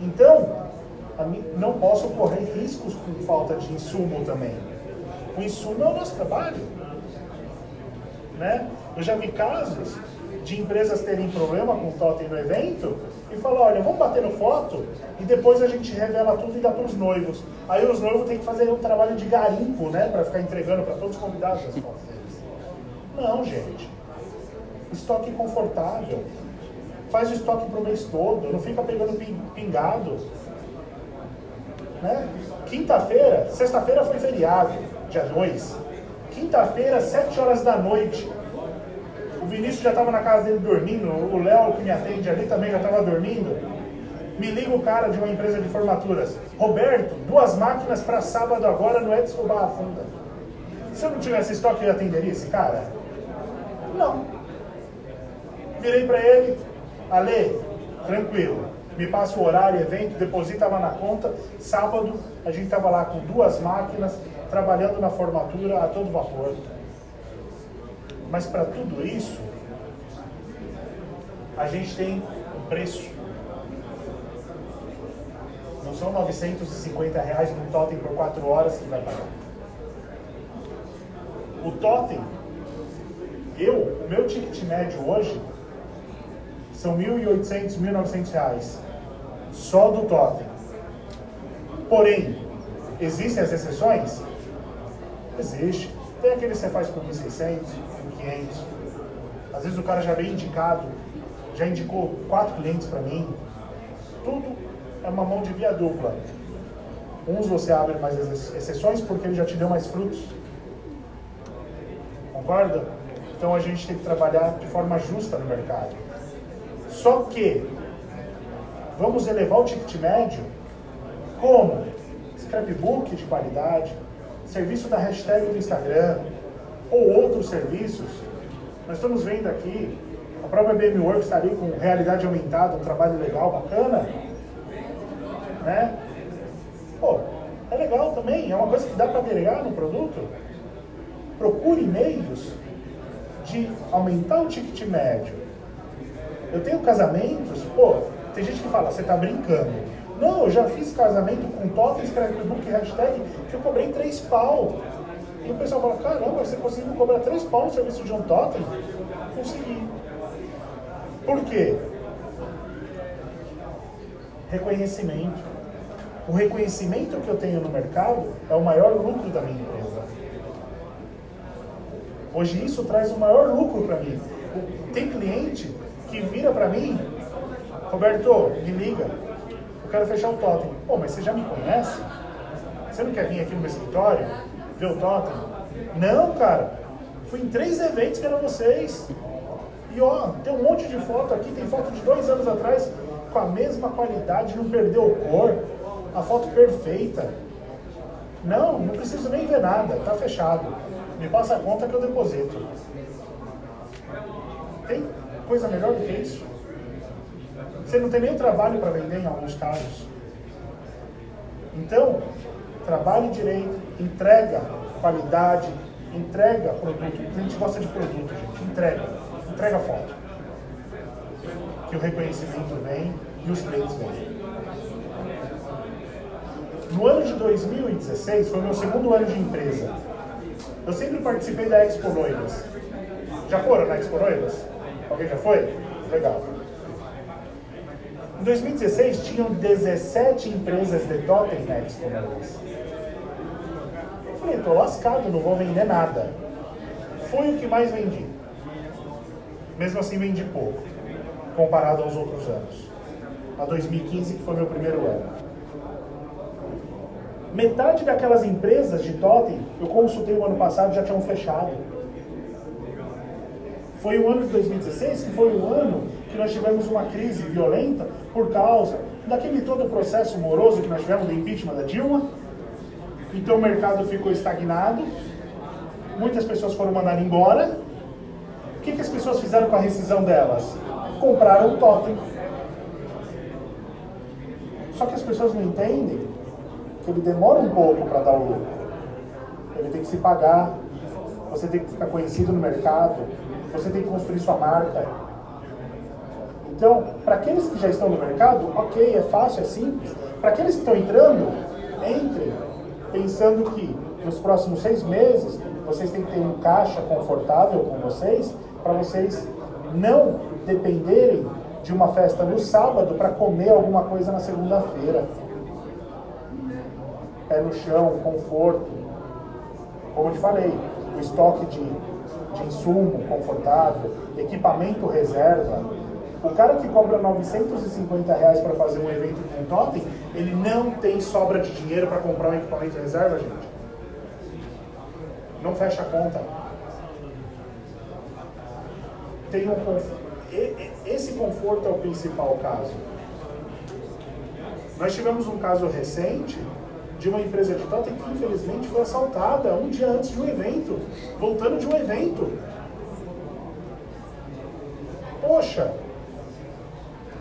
Então, não posso correr riscos com falta de insumo também. O insumo é o nosso trabalho. Né? Eu já vi casos de empresas terem problema com o totem no evento e falar, olha, vamos bater no foto e depois a gente revela tudo e dá para os noivos. Aí os noivos têm que fazer um trabalho de garimpo, né, para ficar entregando para todos os convidados as fotos deles. Não, gente. Estoque confortável. Faz o estoque para o mês todo, não fica pegando pingado. Né? Quinta-feira, sexta-feira foi feriado, dia 2. Quinta-feira, 7 horas da noite. O Vinícius já estava na casa dele dormindo, o Léo que me atende ali também já estava dormindo. Me liga o cara de uma empresa de formaturas. Roberto, duas máquinas para sábado agora no Edson Barra Funda. Se eu não tivesse estoque, eu atenderia esse cara? Não. Virei para ele, Ale, tranquilo me passa o horário, evento, deposita lá na conta. Sábado a gente estava lá com duas máquinas, trabalhando na formatura a todo vapor. Mas para tudo isso, a gente tem um preço. Não são 950 reais no totem por 4 horas que vai pagar. O totem, eu, o meu ticket médio hoje são 1.800, 1.900 reais. Só do totem. Porém, existem as exceções? Existe. Tem aquele que você faz por 1.600, 1.500. Às vezes o cara já vem indicado, já indicou quatro clientes para mim. Tudo é uma mão de via dupla. Uns você abre mais exceções porque ele já te deu mais frutos. Concorda? Então a gente tem que trabalhar de forma justa no mercado. Só que vamos elevar o ticket médio como scrapbook de qualidade, serviço da hashtag do Instagram ou outros serviços. Nós estamos vendo aqui, a própria BMWorks está ali com realidade aumentada, um trabalho legal, bacana. Né? Pô, é legal também, é uma coisa que dá para agregar no produto. Procure meios de aumentar o ticket médio, eu tenho casamentos, pô, tem gente que fala, você tá brincando. Não, eu já fiz casamento com totem, scrapbook, hashtag, que eu cobrei três pau. E o pessoal fala, caramba, você conseguiu cobrar três pau no serviço de um totem? Consegui. Por quê? Reconhecimento. O reconhecimento que eu tenho no mercado é o maior lucro da minha empresa. Hoje isso traz o maior lucro para mim. Tem cliente que vira para mim, Roberto, me liga, eu quero fechar o totem. Pô, mas você já me conhece? Você não quer vir aqui no meu escritório, ver o totem? Não, cara, fui em três eventos que eram vocês. E ó, tem um monte de foto aqui, tem foto de dois anos atrás, com a mesma qualidade, não perdeu cor, a foto perfeita. Não, não preciso nem ver nada, tá fechado. Me passa a conta que eu deposito. Tem coisa melhor do que isso? Você não tem nem trabalho para vender em alguns casos. Então, trabalhe direito, entrega qualidade, entrega produto. A gente gosta de produto, gente. Entrega. Entrega foto. Que o reconhecimento vem e os clientes vêm. No ano de 2016, foi meu segundo ano de empresa. Eu sempre participei da Expo Noivas. Já foram na Expo Noivas? Alguém já foi? Legal. Em 2016, tinham 17 empresas de Expo Noivas. Eu falei, tô lascado, não vou vender nada. Foi o que mais vendi. Mesmo assim, vendi pouco, comparado aos outros anos. A 2015, que foi meu primeiro ano. Metade daquelas empresas de totem, eu consultei o ano passado, já tinham fechado. Foi o ano de 2016 que foi o ano que nós tivemos uma crise violenta por causa daquele todo processo moroso que nós tivemos do impeachment da Dilma. Então o mercado ficou estagnado, muitas pessoas foram mandadas embora. O que, que as pessoas fizeram com a rescisão delas? Compraram o totem. Só que as pessoas não entendem que ele demora um pouco para dar o lucro. Ele tem que se pagar, você tem que ficar conhecido no mercado, você tem que construir sua marca. Então, para aqueles que já estão no mercado, ok, é fácil, é simples. Para aqueles que estão entrando, entrem pensando que nos próximos seis meses vocês têm que ter um caixa confortável com vocês para vocês não dependerem de uma festa no sábado para comer alguma coisa na segunda-feira. Pé no chão, conforto. Como eu te falei, o estoque de, de insumo confortável, equipamento reserva. O cara que cobra 950 reais para fazer um evento com totem, ele não tem sobra de dinheiro para comprar um equipamento reserva, gente. Não fecha a conta. Tem um. Esse conforto é o principal caso. Nós tivemos um caso recente de uma empresa de que infelizmente foi assaltada um dia antes de um evento, voltando de um evento. Poxa,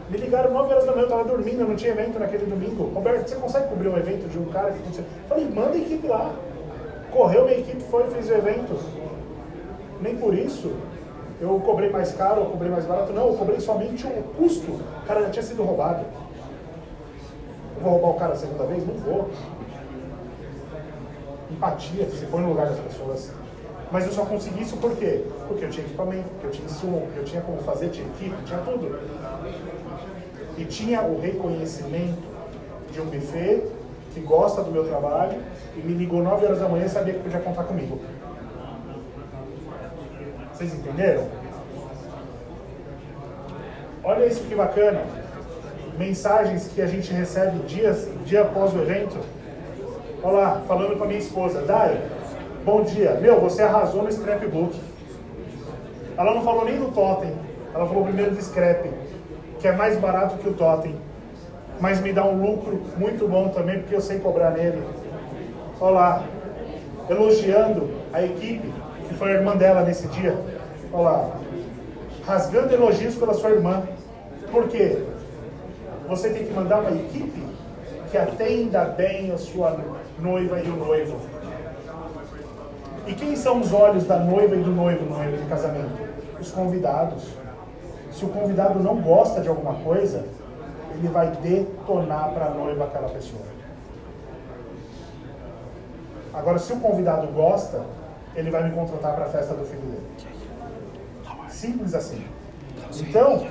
me ligaram 9 horas da manhã, eu estava dormindo, eu não tinha evento naquele domingo. Roberto, você consegue cobrir um evento de um cara que aconteceu? Falei, manda a equipe lá. Correu, minha equipe foi, fez o evento. Nem por isso eu cobrei mais caro, eu cobrei mais barato. Não, eu cobrei somente o custo. O cara já tinha sido roubado. Vou roubar o cara a segunda vez? Não vou. Empatia, se põe no lugar das pessoas. Mas eu só consegui isso por quê? Porque eu tinha equipamento, porque eu tinha insumo, porque eu tinha como fazer, tinha equipe, tinha tudo. E tinha o reconhecimento de um buffet que gosta do meu trabalho e me ligou 9 horas da manhã e sabia que podia contar comigo. Vocês entenderam? Olha isso que bacana. Mensagens que a gente recebe dias, dia após o evento. Olha lá, falando com a minha esposa, Dai, bom dia. Meu, você arrasou no scrapbook. Ela não falou nem do totem. Ela falou primeiro do scrap, que é mais barato que o totem. Mas me dá um lucro muito bom também, porque eu sei cobrar nele. Olha lá, elogiando a equipe, que foi a irmã dela nesse dia. Olha lá, rasgando elogios pela sua irmã. Por quê? Você tem que mandar uma equipe que atenda bem a sua noiva e o noivo. E quem são os olhos da noiva e do noivo no casamento? Os convidados. Se o convidado não gosta de alguma coisa, ele vai detonar para a noiva aquela pessoa. Agora, se o convidado gosta, ele vai me contratar para a festa do filho dele. Simples assim. Então,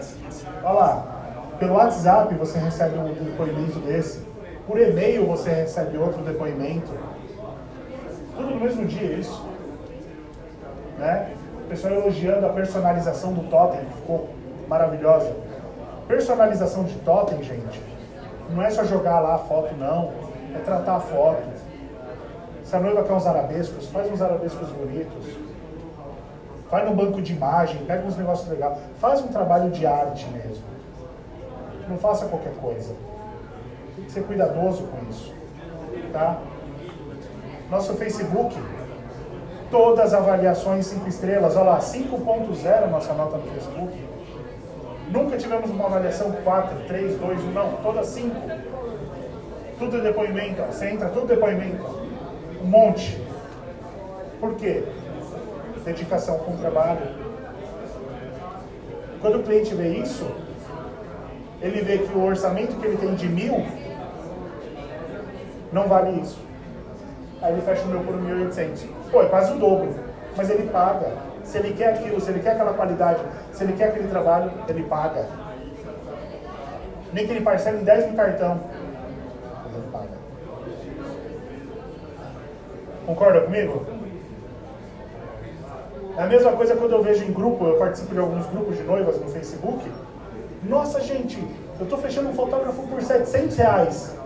olha lá, pelo WhatsApp você recebe um depoimento desse, por e-mail você recebe outro depoimento. Tudo no mesmo dia, isso. Né? O pessoal elogiando a personalização do totem, que ficou maravilhosa. Personalização de totem, gente, não é só jogar lá a foto, não. É tratar a foto. Se a noiva quer uns arabescos, faz uns arabescos bonitos. Vai no banco de imagem, pega uns negócios legais. Faz um trabalho de arte mesmo. Não faça qualquer coisa. Que ser cuidadoso com isso. Tá? Nosso Facebook, todas as avaliações 5 estrelas. Olha lá, 5.0 nossa nota no Facebook. Nunca tivemos uma avaliação 4, 3, 2, 1, não. Todas 5. Tudo é depoimento. Você entra, tudo depoimento. Um monte. Por quê? Dedicação com o trabalho. Quando o cliente vê isso, ele vê que o orçamento que ele tem de mil, Não vale isso. Aí ele fecha o meu por 1.800. Pô, é quase o dobro. Mas ele paga. Se ele quer aquilo, se ele quer aquela qualidade, se ele quer aquele trabalho, ele paga. Nem que ele parcele em 10 no cartão. Mas ele paga. Concorda comigo? É a mesma coisa quando eu vejo em grupo, eu participo de alguns grupos de noivas no Facebook. Nossa, gente, eu estou fechando um fotógrafo por 700 reais.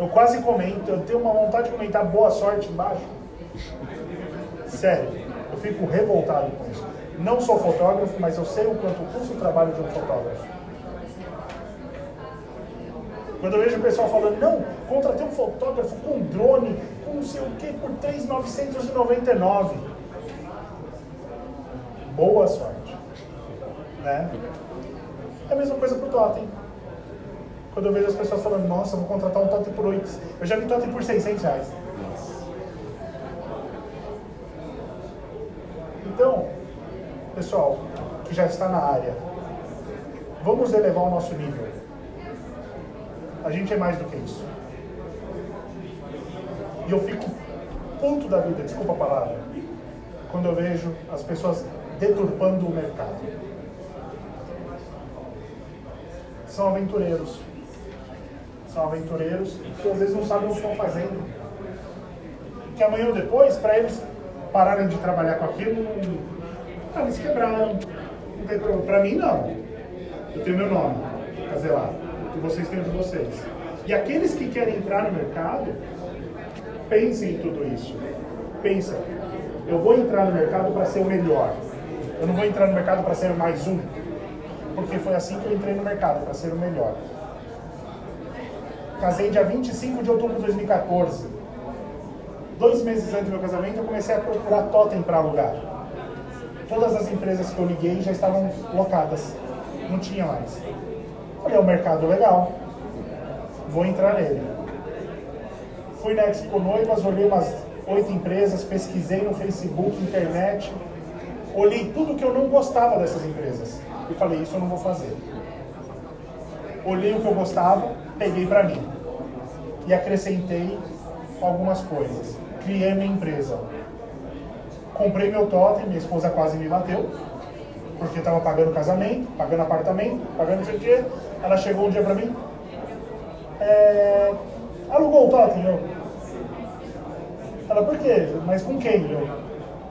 Eu quase comento, eu tenho uma vontade de comentar boa sorte embaixo. Sério, eu fico revoltado com isso. Não sou fotógrafo, mas eu sei o quanto custa o trabalho de um fotógrafo. Quando eu vejo o pessoal falando, não, contratei um fotógrafo com drone, com não sei o que, por 3,999. Boa sorte. Né? É a mesma coisa pro Totem. Quando eu vejo as pessoas falando, nossa, vou contratar um Totem por 8. Eu já vi Totem por 600 reais. Então, pessoal que já está na área, vamos elevar o nosso nível. A gente é mais do que isso. E eu fico puto da vida, desculpa a palavra, quando eu vejo as pessoas deturpando o mercado. São aventureiros. São aventureiros que às vezes não sabem o que estão fazendo. Que amanhã ou depois, para eles pararem de trabalhar com aquilo, ah, eles quebraram. Não tem problema. Para mim, não. Eu tenho meu nome, Caselar. E vocês têm de vocês. E aqueles que querem entrar no mercado, pensem em tudo isso. Pensa, eu vou entrar no mercado para ser o melhor. Eu não vou entrar no mercado para ser mais um. Porque foi assim que eu entrei no mercado, para ser o melhor. Casei dia 25 de outubro de 2014. Dois meses antes do meu casamento, eu comecei a procurar totem para alugar. Todas as empresas que eu liguei já estavam locadas. Não tinha mais. Falei, é um mercado legal. Vou entrar nele. Fui na Expo Noivas, olhei umas oito empresas, pesquisei no Facebook, internet. Olhei tudo que eu não gostava dessas empresas. E falei, isso eu não vou fazer. Olhei o que eu gostava, peguei para mim. E acrescentei algumas coisas. Criei minha empresa. Comprei meu totem, minha esposa quase me bateu, porque estava pagando casamento, pagando apartamento, pagando não sei o quê. Ela chegou um dia para mim, é, alugou o totem? Eu, ela, por quê? Mas com quem? Eu,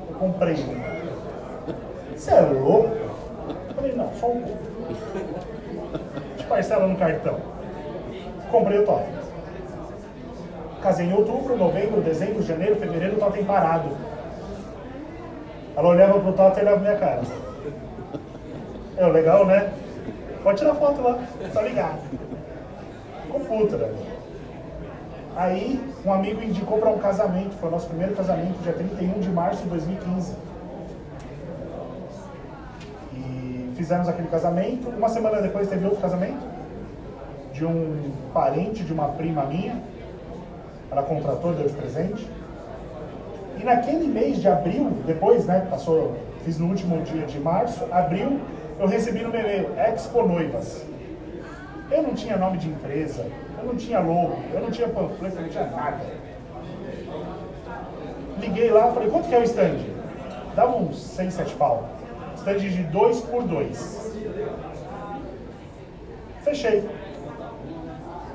eu comprei. Você é louco? Eu falei, não, só um pouco. De parcela no cartão. Comprei o totem. Casei em outubro, novembro, dezembro, janeiro, fevereiro, o totem parado. Ela olhava pro totem e olhava minha cara. É legal, né? Pode tirar foto lá, tá ligado. Ficou puta, né? Aí, um amigo indicou para um casamento, foi o nosso primeiro casamento, dia 31 de março de 2015. E fizemos aquele casamento. Uma semana depois teve outro casamento, de um parente de uma prima minha. Ela contratou, deu de presente. E naquele mês de abril, depois, né, passou, fiz no último dia de março, abril, eu recebi no meu e-mail, Expo Noivas. Eu não tinha nome de empresa, eu não tinha logo, eu não tinha panfleto, eu não tinha nada. Liguei lá, falei, quanto que é o stand? Dava uns 6, 7 pau. Stand de 2 por 2. Fechei.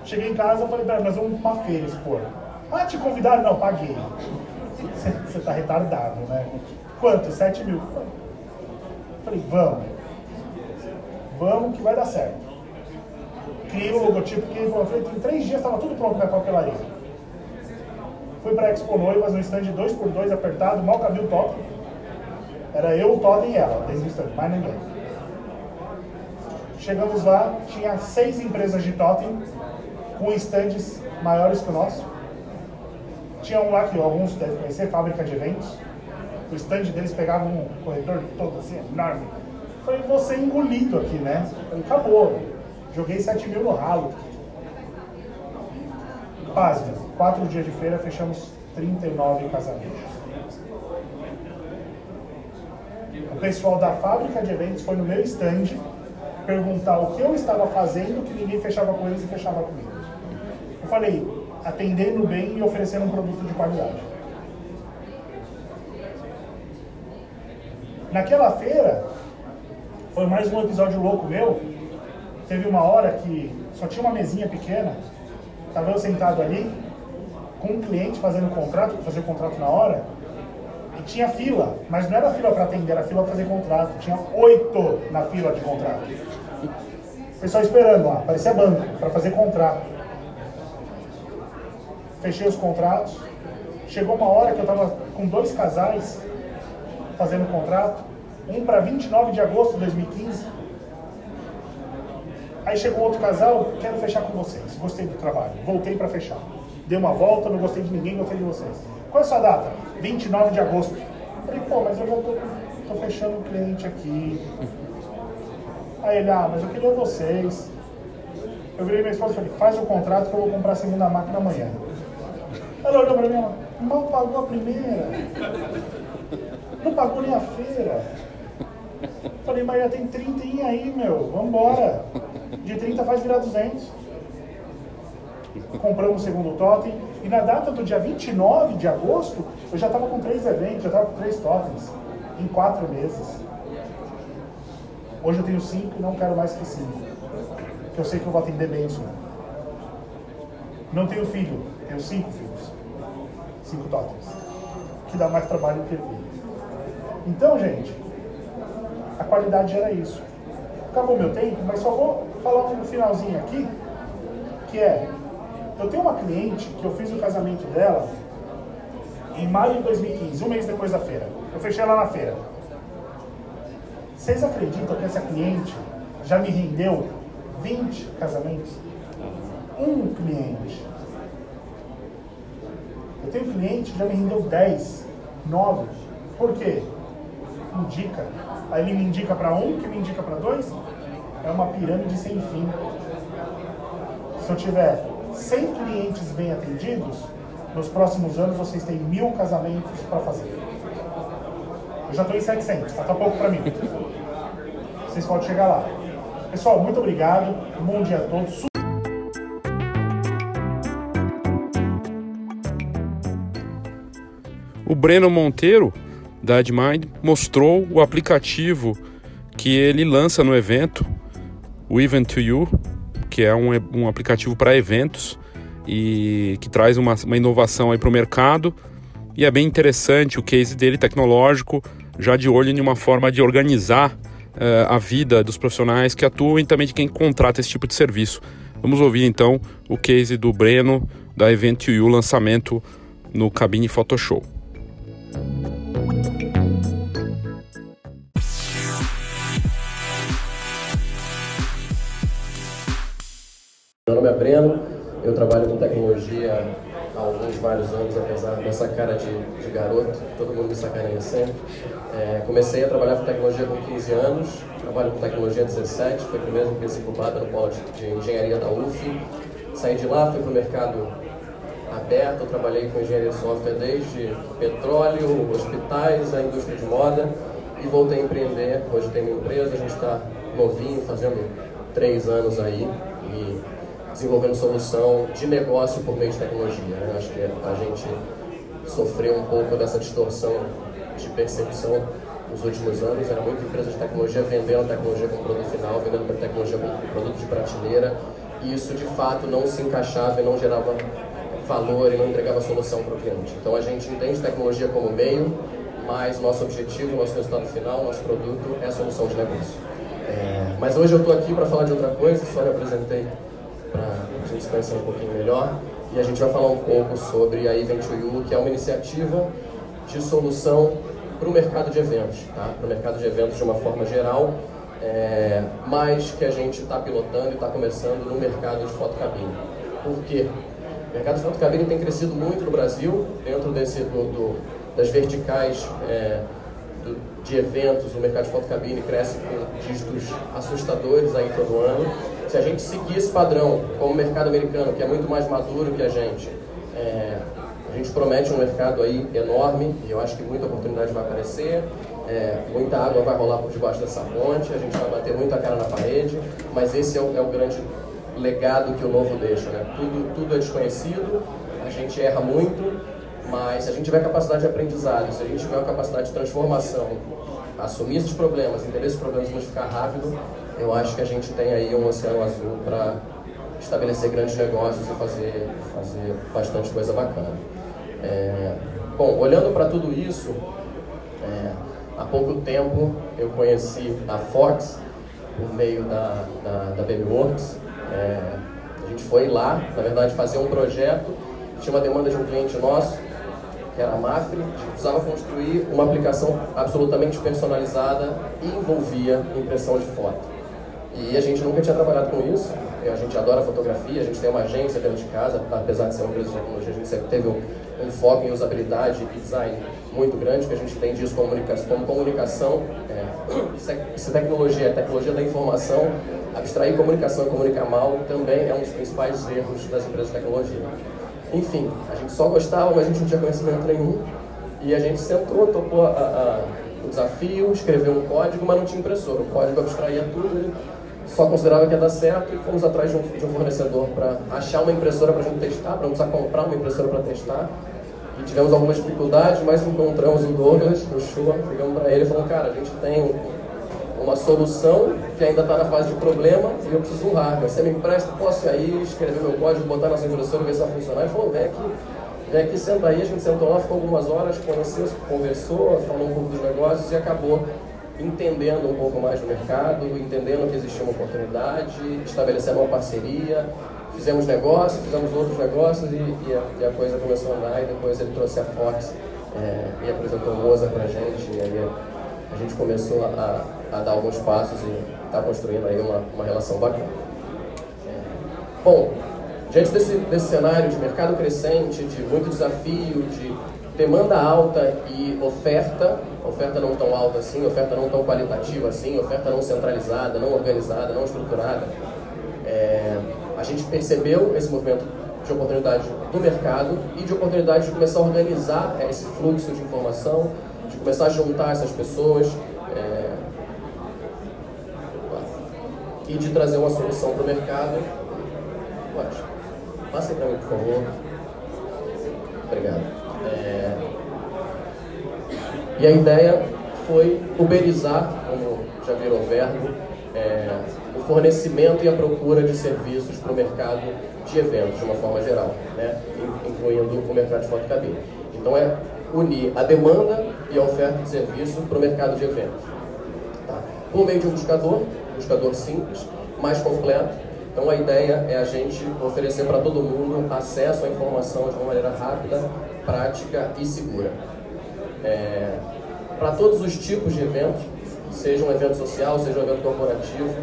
Cheguei em casa, falei, pera, nós vamos pra uma feira expor. Ah, te convidaram? Não, paguei. Você tá retardado, né? Quanto? 7 mil. Falei, vamos. Vamos que vai dar certo. Criei o logotipo, que eu falei, em três dias estava tudo pronto na papelaria. Fui pra Expo Noivas no stand 2x2 apertado, mal cabia o totem. Era eu, o Totem e ela, desde o stand, mais ninguém. Chegamos lá, tinha seis empresas de totem com stands maiores que o nosso. Tinha um lá que alguns devem conhecer, fábrica de eventos. O stand deles pegava um corredor todo assim, enorme. Falei, vou ser engolido aqui, né? Falei, acabou. Joguei 7 mil no ralo. Pasme, quatro dias de feira, fechamos 39 casamentos. O pessoal da fábrica de eventos foi no meu stand perguntar o que eu estava fazendo que ninguém fechava com eles e fechava comigo. Eu falei, atendendo bem e oferecendo um produto de qualidade. Naquela feira, foi mais um episódio louco meu. Teve uma hora que só tinha uma mesinha pequena, estava eu sentado ali, com um cliente fazendo contrato, fazer o contrato na hora, e tinha fila, mas não era fila para atender, era fila para fazer contrato. Tinha oito na fila de contrato. O pessoal esperando lá, parecia banco, para fazer contrato. Fechei os contratos. Chegou uma hora que eu estava com dois casais fazendo contrato, um para 29 de agosto de 2015. Aí chegou outro casal, quero fechar com vocês, gostei do trabalho, voltei para fechar. Dei uma volta, não gostei de ninguém, gostei de vocês. Qual é a sua data? 29 de agosto. Falei, pô, mas eu já tô, tô fechando um cliente aqui. Aí ele, ah, mas eu queria vocês. Eu virei minha esposa e falei, faz o contrato que eu vou comprar a segunda máquina amanhã. Ela olhou pra mim, mal pagou a primeira. Não pagou nem a feira. Falei, mas já tem 30 aí, meu, vambora. De 30 faz virar 200. Compramos o segundo totem. E na data do dia 29 de agosto, eu já estava com três eventos, já estava com três totens. Em quatro meses. Hoje eu tenho cinco e não quero mais que cinco. Porque eu sei que eu vou atender bem isso. Não tenho filho, tenho cinco filhos. Cinco totens. Que dá mais trabalho do que filho. Então, gente, a qualidade era isso. Acabou meu tempo, mas só vou falar um finalzinho aqui, que é, eu tenho uma cliente que eu fiz o casamento dela em maio de 2015, um mês depois da feira. Eu fechei ela na feira. Vocês acreditam que essa cliente já me rendeu 20 casamentos? Um cliente. Eu tenho cliente que já me rendeu 10, 9. Por quê? Indica. Aí ele me indica para um, que me indica para dois. É uma pirâmide sem fim. Se eu tiver 100 clientes bem atendidos, nos próximos anos vocês têm mil casamentos para fazer. Eu já estou em 700, falta tá pouco para mim. Vocês podem chegar lá. Pessoal, muito obrigado. Um bom dia a todos. O Breno Monteiro, da AdMind, mostrou o aplicativo que ele lança no evento, o Event to You, que é um, um aplicativo para eventos e que traz uma, uma inovação aí para o mercado. E é bem interessante o case dele tecnológico, já de olho em uma forma de organizar uh, a vida dos profissionais que atuam e também de quem contrata esse tipo de serviço. Vamos ouvir então o case do Breno da Event You lançamento no Cabine Photoshop. Meu nome é Breno, eu trabalho com tecnologia há alguns vários anos, apesar dessa cara de, de garoto, todo mundo me sacaneia sempre. É, comecei a trabalhar com tecnologia com 15 anos, trabalho com tecnologia há 17, foi a primeira empresa incubada no polo de engenharia da UF. Saí de lá, fui para o mercado aberto, eu trabalhei com engenharia de software desde petróleo, hospitais, a indústria de moda e voltei a empreender. Hoje tenho uma empresa, a gente está novinho, fazendo três anos aí e desenvolvendo solução de negócio por meio de tecnologia. Né? Acho que a gente sofreu um pouco dessa distorção de percepção nos últimos anos. Era muita empresa de tecnologia vendendo tecnologia como produto final, vendendo tecnologia como produto de prateleira. E isso de fato não se encaixava e não gerava valor e não entregava solução para o cliente. Então a gente entende tecnologia como meio, mas nosso objetivo, nosso resultado final, nosso produto é a solução de negócio. É, mas hoje eu estou aqui para falar de outra coisa, só me apresentei para a gente se conhecer um pouquinho melhor. E a gente vai falar um pouco sobre a Event You, que é uma iniciativa de solução para o mercado de eventos, tá? para o mercado de eventos de uma forma geral, é, mas que a gente está pilotando e está começando no mercado de fotocabine. Por quê? O mercado de fotocabine tem crescido muito no Brasil, dentro desse, do, do das verticais é, do, de eventos, o mercado de fotocabine cresce com dígitos assustadores aí todo ano. Se a gente seguir esse padrão, como o mercado americano, que é muito mais maduro que a gente, é, a gente promete um mercado aí enorme e eu acho que muita oportunidade vai aparecer, é, muita água vai rolar por debaixo dessa ponte, a gente vai bater muita cara na parede, mas esse é o, é o grande legado que o novo deixa. Né? Tudo, tudo é desconhecido, a gente erra muito, mas se a gente tiver capacidade de aprendizado, se a gente tiver uma capacidade de transformação, assumir esses problemas, entender esses problemas e modificar rápido, eu acho que a gente tem aí um oceano azul para estabelecer grandes negócios e fazer, fazer bastante coisa bacana. É, bom, olhando para tudo isso, é, há pouco tempo eu conheci a Fox por meio da, da, da Babyworks. É, a gente foi lá, na verdade, fazer um projeto, tinha uma demanda de um cliente nosso, que era a Mafre, a gente precisava construir uma aplicação absolutamente personalizada e envolvia impressão de foto. E a gente nunca tinha trabalhado com isso, a gente adora fotografia, a gente tem uma agência dentro de casa, apesar de ser uma empresa de tecnologia, a gente sempre teve um, um foco em usabilidade e design muito grande, que a gente tem disso comunicação, como comunicação, é, se tecnologia é tecnologia da informação, abstrair comunicação e comunicar mal também é um dos principais erros das empresas de tecnologia. Enfim, a gente só gostava, mas a gente não tinha conhecimento nenhum, e a gente sentou, topou a, a, o desafio, escreveu um código, mas não tinha impressora. O código abstraía tudo, só considerava que ia dar certo e fomos atrás de um, de um fornecedor para achar uma impressora para a gente testar, para não precisar comprar uma impressora para testar. E tivemos algumas dificuldades, mas encontramos o Douglas, o Shua, ligamos para ele e falamos, cara, a gente tem uma solução que ainda está na fase de problema e eu preciso de um hardware. Você me empresta, posso ir aí, escrever meu código, botar na sua impressora e ver se vai funcionar? Ele falou, vem aqui, vem aqui, senta aí. A gente sentou lá, ficou algumas horas, conheceu, conversou, falou um pouco dos negócios e acabou entendendo um pouco mais do mercado, entendendo que existia uma oportunidade, estabelecendo uma parceria, fizemos negócios, fizemos outros negócios e, e, a, e, a, coisa começou a andar e depois ele trouxe a Fox é, e apresentou Moza pra gente e aí a gente começou a, a dar alguns passos e está construindo aí uma, uma relação bacana. É, bom, diante desse, desse cenário de mercado crescente, de muito desafio, de demanda alta e oferta, oferta não tão alta assim, oferta não tão qualitativa assim, oferta não centralizada, não organizada, não estruturada, é, a gente percebeu esse movimento de oportunidade do mercado e de oportunidade de começar a organizar é, esse fluxo de informação, de começar a juntar essas pessoas é, e de trazer uma solução para o mercado. Pode. Passa para mim, por favor. Obrigado. É... E a ideia foi uberizar, como já virou verbo, é, o fornecimento e a procura de serviços para o mercado de eventos, de uma forma geral, né? incluindo o mercado de fotocabine. Então é unir a demanda e a oferta de serviço para o mercado de eventos. Tá? Por meio de um buscador, buscador simples, mais completo. Então a ideia é a gente oferecer para todo mundo acesso à informação de uma maneira rápida, prática e segura. É, para todos os tipos de eventos, seja um evento social, seja um evento corporativo,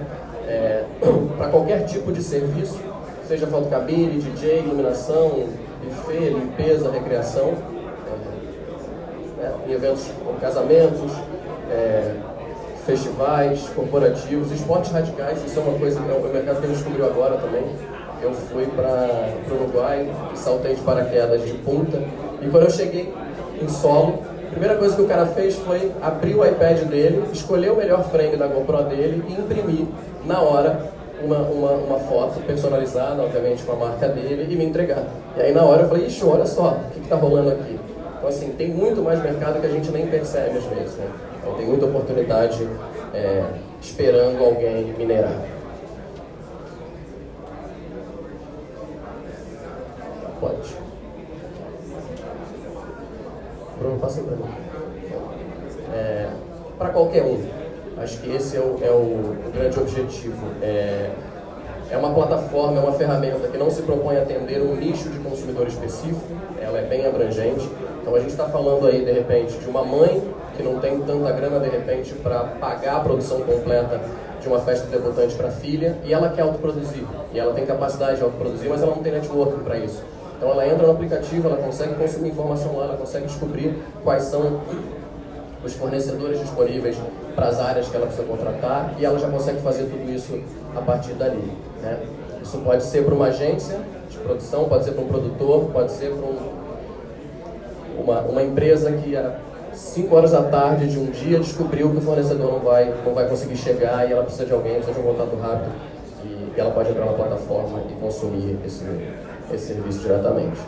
é, para qualquer tipo de serviço, seja fotocabine, DJ, iluminação, buffet, limpeza, recreação, é, em eventos como casamentos, é, festivais, corporativos, esportes radicais, isso é uma coisa, é um mercado que descobriu agora também. Eu fui para o Uruguai saltei de paraquedas de punta e quando eu cheguei em solo, a primeira coisa que o cara fez foi abrir o iPad dele, escolher o melhor frame da GoPro dele e imprimir na hora uma, uma, uma foto personalizada, obviamente com a marca dele, e me entregar. E aí na hora eu falei, ixi, olha só, o que está rolando aqui? Então assim, tem muito mais mercado que a gente nem percebe às vezes, né? Então tem muita oportunidade é, esperando alguém minerar. Pode. Bruno, passa para mim. É, para qualquer um. Acho que esse é o, é o, o grande objetivo. É, é uma plataforma, é uma ferramenta que não se propõe a atender um nicho de consumidor específico, ela é bem abrangente. Então a gente está falando aí, de repente, de uma mãe que não tem tanta grana, de repente, para pagar a produção completa de uma festa de debutante para a filha e ela quer autoproduzir. E ela tem capacidade de autoproduzir, mas ela não tem network para isso. Então ela entra no aplicativo, ela consegue consumir informação lá, ela consegue descobrir quais são os fornecedores disponíveis para as áreas que ela precisa contratar e ela já consegue fazer tudo isso a partir dali. Né? Isso pode ser para uma agência de produção, pode ser para um produtor, pode ser para um, uma, uma empresa que às 5 horas da tarde de um dia descobriu que o fornecedor não vai, não vai conseguir chegar e ela precisa de alguém, precisa de um contato rápido. E e ela pode entrar na plataforma e consumir esse, esse serviço diretamente.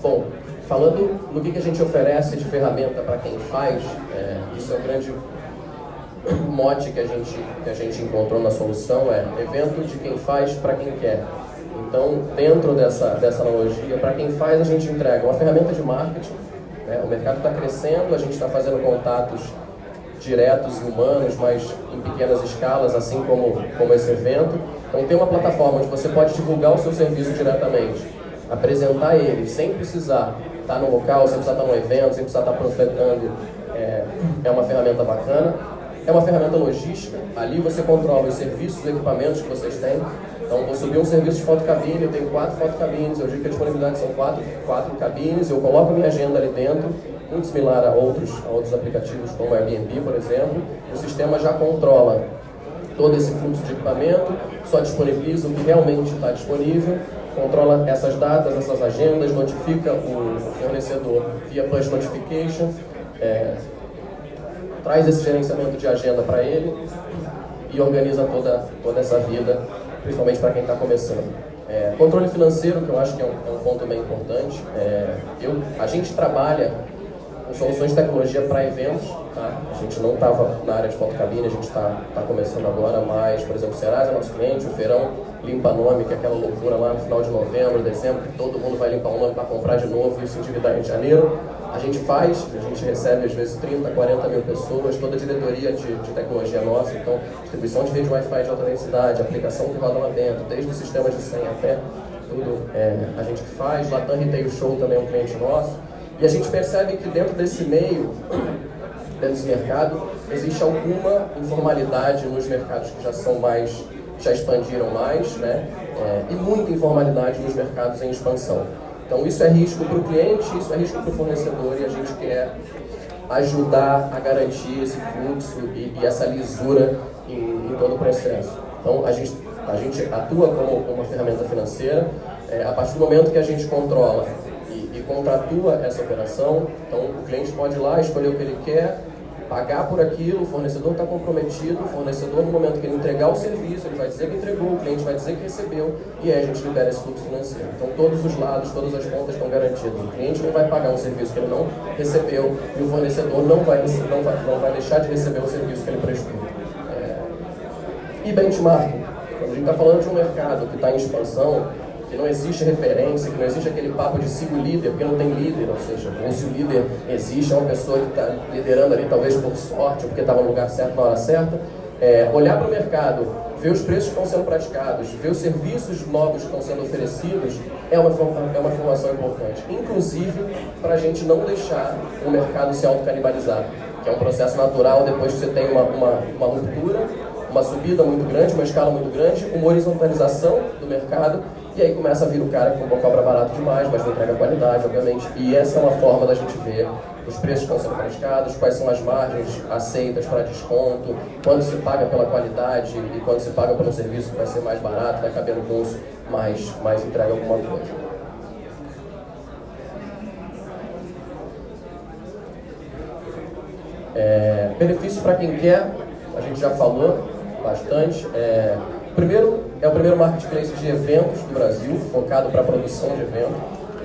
Bom, falando no que, que a gente oferece de ferramenta para quem faz, é, isso é um grande mote que a, gente, que a gente encontrou na solução, é evento de quem faz para quem quer. Então, dentro dessa, dessa analogia, para quem faz, a gente entrega uma ferramenta de marketing, né? o mercado está crescendo, a gente está fazendo contatos diretos e humanos, mas em pequenas escalas, assim como, como esse evento. Então, tem uma plataforma onde você pode divulgar o seu serviço diretamente apresentar ele sem precisar estar no local, sem precisar estar no evento, sem precisar estar profetando, é, é uma ferramenta bacana. É uma ferramenta logística, ali você controla os serviços, os equipamentos que vocês têm. Então, subir um serviço de fotocabine, eu tenho quatro fotocabines, eu digo que a disponibilidade são quatro, quatro cabines, eu coloco a minha agenda ali dentro, muito similar a outros, a outros aplicativos como Airbnb, por exemplo. O sistema já controla todo esse fluxo de equipamento, só disponibiliza o que realmente está disponível controla essas datas, essas agendas, notifica o fornecedor via push notification, é, traz esse gerenciamento de agenda para ele e organiza toda, toda essa vida, principalmente para quem está começando. É, controle financeiro, que eu acho que é um, é um ponto bem importante. É, eu, a gente trabalha com soluções de tecnologia para eventos. Tá? A gente não estava na área de fotocabine, a gente está tá começando agora, mas, por exemplo, o Serasa é nosso cliente, o Feirão limpa nome, que é aquela loucura lá no final de novembro, dezembro, que todo mundo vai limpar um nome para comprar de novo, isso endividar em janeiro. A gente faz, a gente recebe às vezes 30, 40 mil pessoas, toda a diretoria de, de tecnologia nossa, então distribuição de rede Wi-Fi de alta densidade, aplicação que roda lá dentro, desde o sistema de senha até tudo é, a gente faz. Latam Retail Show também é um cliente nosso. E a gente percebe que dentro desse meio, desse mercado, existe alguma informalidade nos mercados que já são mais, já expandiram mais, né? É, e muita informalidade nos mercados em expansão. Então isso é risco para o cliente, isso é risco para o fornecedor e a gente quer ajudar a garantir esse fluxo e, e essa lisura em, em, todo o processo. Então a gente, a gente atua como uma ferramenta financeira, é, a partir do momento que a gente controla contratua essa operação, então o cliente pode ir lá, escolher o que ele quer, pagar por aquilo, o fornecedor está comprometido, o fornecedor, no momento que ele entregar o serviço, ele vai dizer que entregou, o cliente vai dizer que recebeu, e aí a gente libera esse fluxo financeiro. Então todos os lados, todas as contas estão garantidas. O cliente não vai pagar um serviço que ele não recebeu, e o fornecedor não vai, não vai, não vai deixar de receber o serviço que ele prestou. É... E benchmarking. Quando a gente está falando de um mercado que está em expansão, que não existe referência, que não existe aquele papo de sigo líder, porque não tem líder, ou seja, se o líder existe, é uma pessoa que está liderando ali, talvez por sorte, ou porque estava no lugar certo na hora certa. É, olhar para o mercado, ver os preços que estão sendo praticados, ver os serviços novos que estão sendo oferecidos, é uma, é uma informação importante. Inclusive, para a gente não deixar o mercado se autocanibalizar, que é um processo natural depois que você tem uma, uma, uma ruptura, uma subida muito grande, uma escala muito grande, uma horizontalização do mercado e aí começa a vir o cara que cobra barato demais, mas não entrega qualidade, obviamente. E essa é uma forma da gente ver os preços que estão sendo praticados, quais são as margens aceitas para desconto, quando se paga pela qualidade e quando se paga um serviço que vai ser mais barato, vai caber no bolso, mas, mas entrega alguma coisa. É, benefício para quem quer, a gente já falou bastante. É, Primeiro, é o primeiro marketplace de eventos do Brasil, focado para a produção de eventos.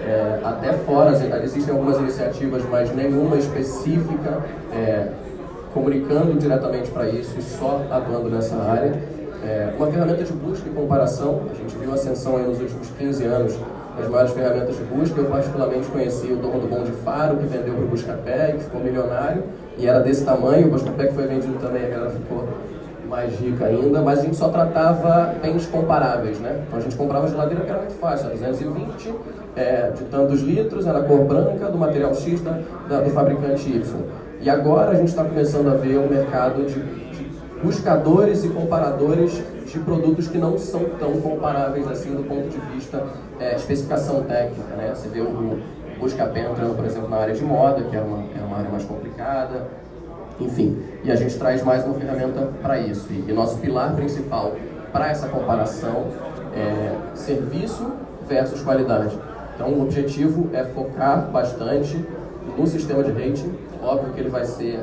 É, até fora, existem algumas iniciativas, mas nenhuma específica é, comunicando diretamente para isso e só atuando nessa área. É, uma ferramenta de busca e comparação, a gente viu a ascensão nos últimos 15 anos das maiores ferramentas de busca. Eu particularmente conheci o dono do Bom de Faro, que vendeu para o Buscapé, que ficou milionário, e era desse tamanho, o Buscapé que foi vendido também, a galera ficou mais rica ainda, mas a gente só tratava bens comparáveis, né? Então a gente comprava geladeira que era muito fácil, era 220 é, de tantos litros, era cor branca, do material X da, da, do fabricante Y. E agora a gente está começando a ver um mercado de, de, buscadores e comparadores de produtos que não são tão comparáveis assim do ponto de vista é, especificação técnica, né? Você vê o Buscapé entrando, por exemplo, na área de moda, que é uma, é uma área mais complicada, enfim, e a gente traz mais uma ferramenta para isso. E, e, nosso pilar principal para essa comparação é serviço versus qualidade. Então, o objetivo é focar bastante no sistema de rating. Óbvio que ele vai ser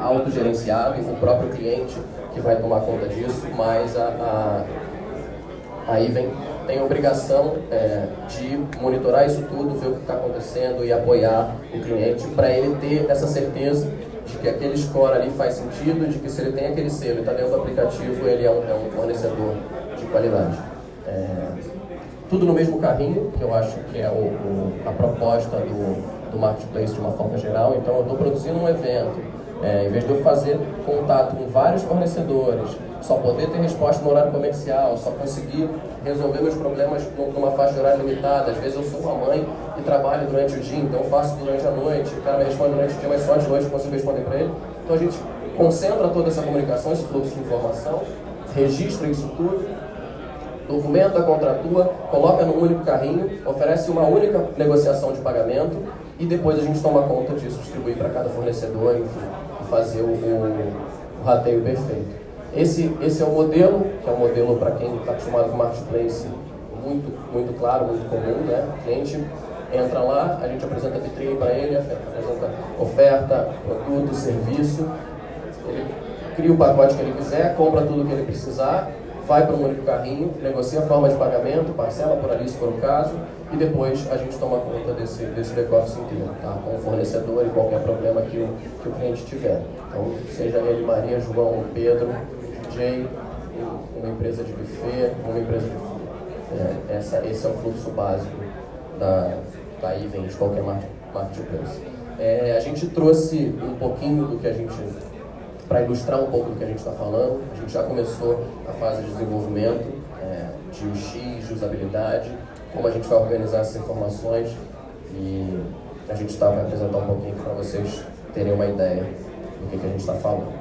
autogerenciado, o próprio cliente que vai tomar conta disso, mas a, a, a Even tem a obrigação é, de monitorar isso tudo, ver o que está acontecendo e apoiar o cliente para ele ter essa certeza de que aquele score ali faz sentido, de que se ele tem aquele selo e está dentro do aplicativo, ele é um, é um fornecedor de qualidade. É, tudo no mesmo carrinho, que eu acho que é o, o, a proposta do, do marketplace de uma forma geral. Então, eu estou produzindo um evento, é, em vez de eu fazer contato com vários fornecedores, só poder ter resposta no horário comercial, só conseguir resolver meus problemas numa faixa de horário limitada. Às vezes eu sou uma mãe trabalho durante o dia, então faço durante a noite, o cara me responde durante o dia, mas só de noite eu consigo responder para ele. Então a gente concentra toda essa comunicação, esse fluxo de informação, registra isso tudo, documenta, contratua, coloca num único carrinho, oferece uma única negociação de pagamento e depois a gente toma conta disso, distribuir para cada fornecedor, e fazer o, o, o rateio perfeito. Esse, esse é o modelo, que é um modelo para quem está acostumado com marketplace muito, muito claro, muito comum, né? O cliente entra lá, a gente apresenta a vitrine para ele, apresenta oferta, produto, serviço, ele cria o pacote que ele quiser, compra tudo que ele precisar, vai para um único carrinho, negocia a forma de pagamento, parcela por ali se for o caso, e depois a gente toma conta desse, desse back-office inteiro, tá? com o fornecedor e qualquer problema que o, que o cliente tiver. Então, seja ele Maria, João, Pedro, DJ, uma empresa de buffet, uma empresa de é, essa, esse é o fluxo básico da, da Even, de qualquer marketplace. É, a gente trouxe um pouquinho do que a gente, para ilustrar um pouco do que a gente está falando, a gente já começou a fase de desenvolvimento é, de UX, de usabilidade, como a gente vai organizar essas informações e a gente está vai apresentar um pouquinho para vocês terem uma ideia do que, que a gente está falando.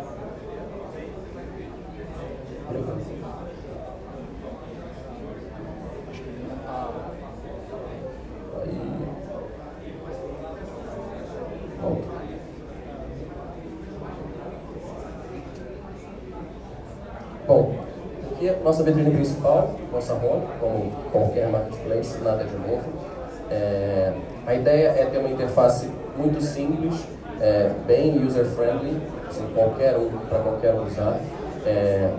Bom, aqui é a nossa vitrine principal, nossa home, como qualquer marketplace, nada de novo. É, a ideia é ter uma interface muito simples, é, bem user-friendly, assim, qualquer um, para qualquer um usar. É,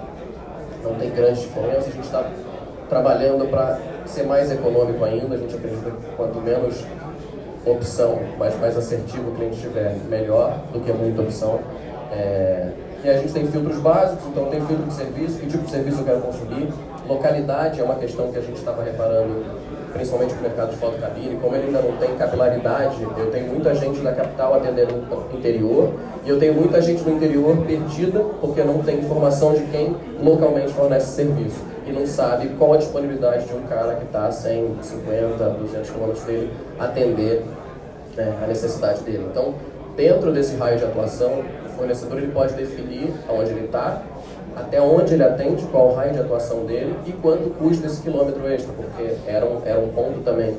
não tem grande diferença, a gente está trabalhando para ser mais econômico ainda, a gente acredita que quanto menos opção, mas mais assertivo o cliente tiver, melhor do que muita opção. É, e a gente tem filtros básicos, então tem filtro de serviço, que tipo de serviço eu quero consumir. Localidade é uma questão que a gente estava reparando, principalmente no mercado de fotocabine, como ele ainda não tem capilaridade, eu tenho muita gente da capital atendendo no interior, e eu tenho muita gente no interior perdida, porque não tem informação de quem localmente fornece serviço, e não sabe qual a disponibilidade de um cara que está a 100, 50, 200 quilômetros dele atender né, a necessidade dele. Então, dentro desse raio de atuação, fornecedor ele pode definir aonde ele está, até onde ele atende, qual o raio de atuação dele e quanto custa esse quilômetro extra, porque era um, era um ponto também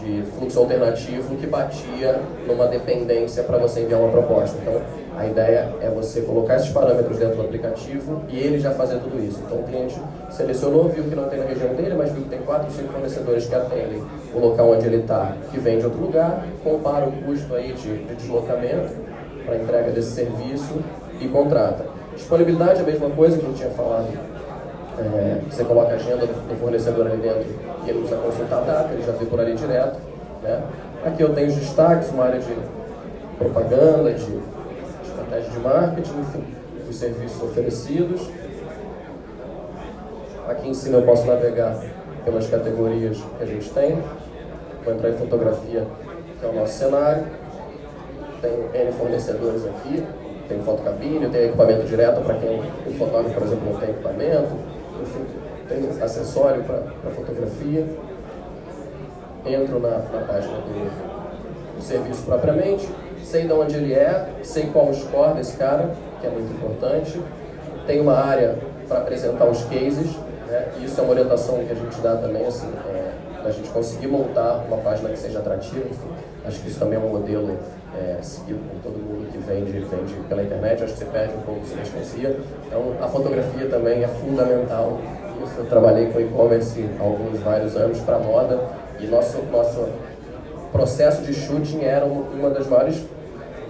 de fluxo alternativo que batia numa dependência para você enviar uma proposta. Então, a ideia é você colocar esses parâmetros dentro do aplicativo e ele já fazer tudo isso. Então, o cliente selecionou, viu que não tem na região dele, mas viu que tem quatro, cinco fornecedores que atendem o local onde ele está, que vem de outro lugar, compara o custo aí de, de deslocamento para entrega desse serviço e contrata. Disponibilidade é a mesma coisa que gente tinha falado. É, você coloca a agenda do fornecedor ali dentro ele não precisa consultar data, ele já vê por ali direto. Né? Aqui eu tenho os destaques, uma área de propaganda, de estratégia de marketing, enfim, os serviços oferecidos. Aqui em cima eu posso navegar pelas categorias que a gente tem. Vou entrar em fotografia, que é o nosso cenário tem N fornecedores aqui, tem fotocabine, tem equipamento direto para quem o fotógrafo, por exemplo, não tem equipamento, enfim, tem acessório para fotografia. Entro na, na página do, do, serviço propriamente, sei de onde ele é, sei qual o score desse cara, que é muito importante. Tem uma área para apresentar os cases, né? isso é uma orientação que a gente dá também, assim, é, a gente conseguir montar uma página que seja atrativa, enfim. Acho que isso também é um modelo é, seguido por todo mundo que vende, vende pela internet, acho que você perde um pouco de sinestesia. Então, a fotografia também é fundamental. Eu trabalhei com e-commerce há alguns vários anos para moda e nosso, nosso processo de shooting era uma das maiores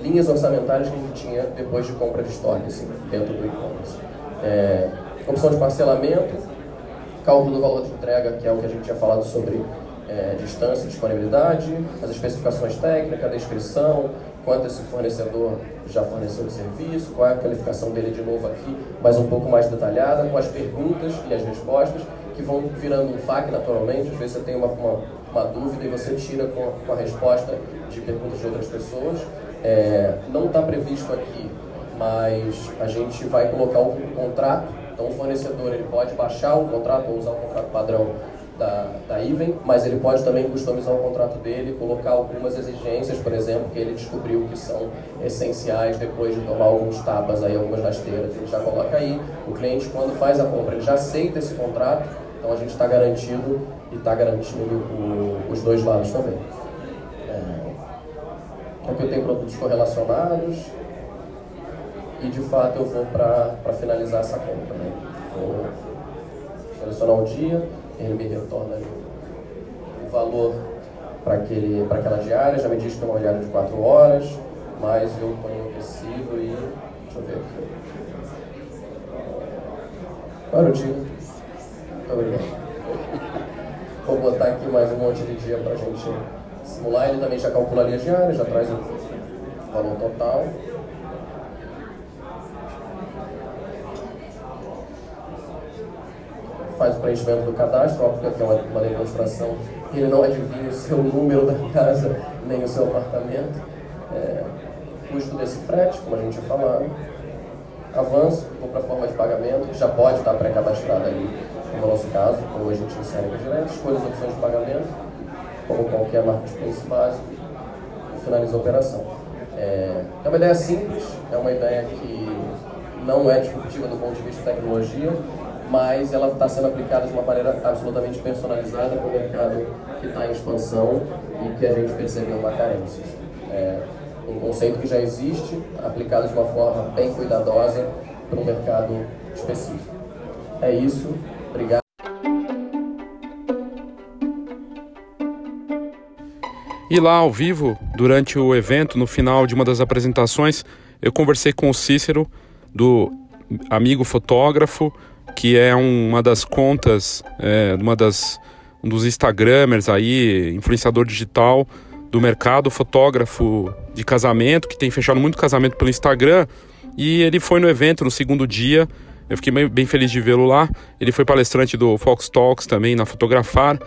linhas orçamentárias que a gente tinha depois de compra de estoque, assim, dentro do e-commerce. É, opção de parcelamento, cálculo do valor de entrega, que é o que a gente tinha falado sobre é, distância, disponibilidade, as especificações técnicas, a descrição, quanto esse fornecedor já forneceu de serviço, qual é a qualificação dele de novo aqui, mas um pouco mais detalhada, com as perguntas e as respostas, que vão virando um FAQ naturalmente, às vezes você tem uma, uma, uma dúvida e você tira com, com, a resposta de perguntas de outras pessoas. É, não está previsto aqui, mas a gente vai colocar um contrato, então o fornecedor ele pode baixar o contrato ou usar o contrato padrão da, da Even, mas ele pode também customizar o contrato dele, colocar algumas exigências, por exemplo, que ele descobriu que são essenciais depois de tomar alguns tapas, aí, algumas rasteiras, ele já coloca aí. O cliente, quando faz a compra, ele já aceita esse contrato, então a gente está garantido e está garantindo o, os dois lados também. É, aqui eu tenho produtos correlacionados e de fato eu vou para finalizar essa compra. Né? Vou selecionar o dia ele me retorna o valor para aquela diária, já me diz que é uma diária de 4 horas, mas eu ponho o tecido e. Deixa eu ver aqui. Para o dia. Muito obrigado. Vou botar aqui mais um monte de dia para a gente simular. Ele também já calcula ali a diária, já traz o valor total. Faz o preenchimento do cadastro, óbvio que é uma, uma demonstração, ele não adivinha o seu número da casa, nem o seu apartamento. É, custo desse frete, como a gente já falou. Avanço, vou para a forma de pagamento, que já pode estar pré-cadastrada ali, no nosso caso, ou a gente insere direto, escolha as opções de pagamento, como qualquer marketplace básico, e finaliza a operação. É, é uma ideia simples, é uma ideia que não é disruptiva do ponto de vista de tecnologia, mas ela está sendo aplicada de uma maneira absolutamente personalizada para o mercado que está em expansão e que a gente percebeu uma carência. É um conceito que já existe, aplicado de uma forma bem cuidadosa para um mercado específico. É isso, obrigado. E lá ao vivo, durante o evento, no final de uma das apresentações, eu conversei com o Cícero, do amigo fotógrafo, que é uma das contas, é, uma das, um dos Instagramers aí, influenciador digital do mercado, fotógrafo de casamento, que tem fechado muito casamento pelo Instagram. E ele foi no evento no segundo dia. Eu fiquei bem, bem feliz de vê-lo lá. Ele foi palestrante do Fox Talks também na Fotografar.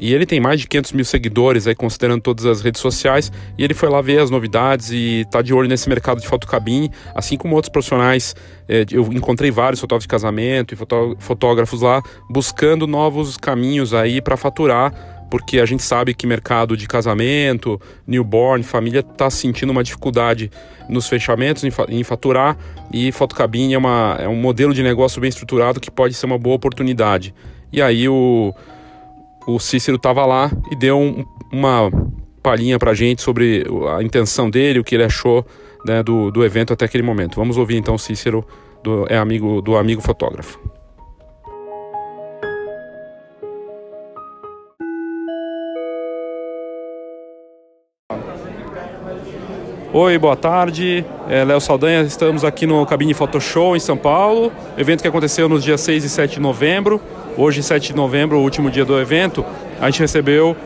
E ele tem mais de 500 mil seguidores, aí, considerando todas as redes sociais. E ele foi lá ver as novidades e tá de olho nesse mercado de fotocabine, assim como outros profissionais. É, eu encontrei vários fotógrafos de casamento e fotógrafos lá buscando novos caminhos aí para faturar porque a gente sabe que mercado de casamento, newborn, família está sentindo uma dificuldade nos fechamentos, em, faturar, e fotocabine é, uma, é um modelo de negócio bem estruturado que pode ser uma boa oportunidade. E aí o, o Cícero estava lá e deu um, uma palhinha para a gente sobre a intenção dele, o que ele achou né, do, do evento até aquele momento. Vamos ouvir então o Cícero, do, é amigo do amigo fotógrafo. Oi, boa tarde. É Léo Saldanha, estamos aqui no Cabine Photoshop em São Paulo, evento que aconteceu nos dias 6 e 7 de novembro. Hoje, 7 de novembro, o último dia do evento, a gente recebeu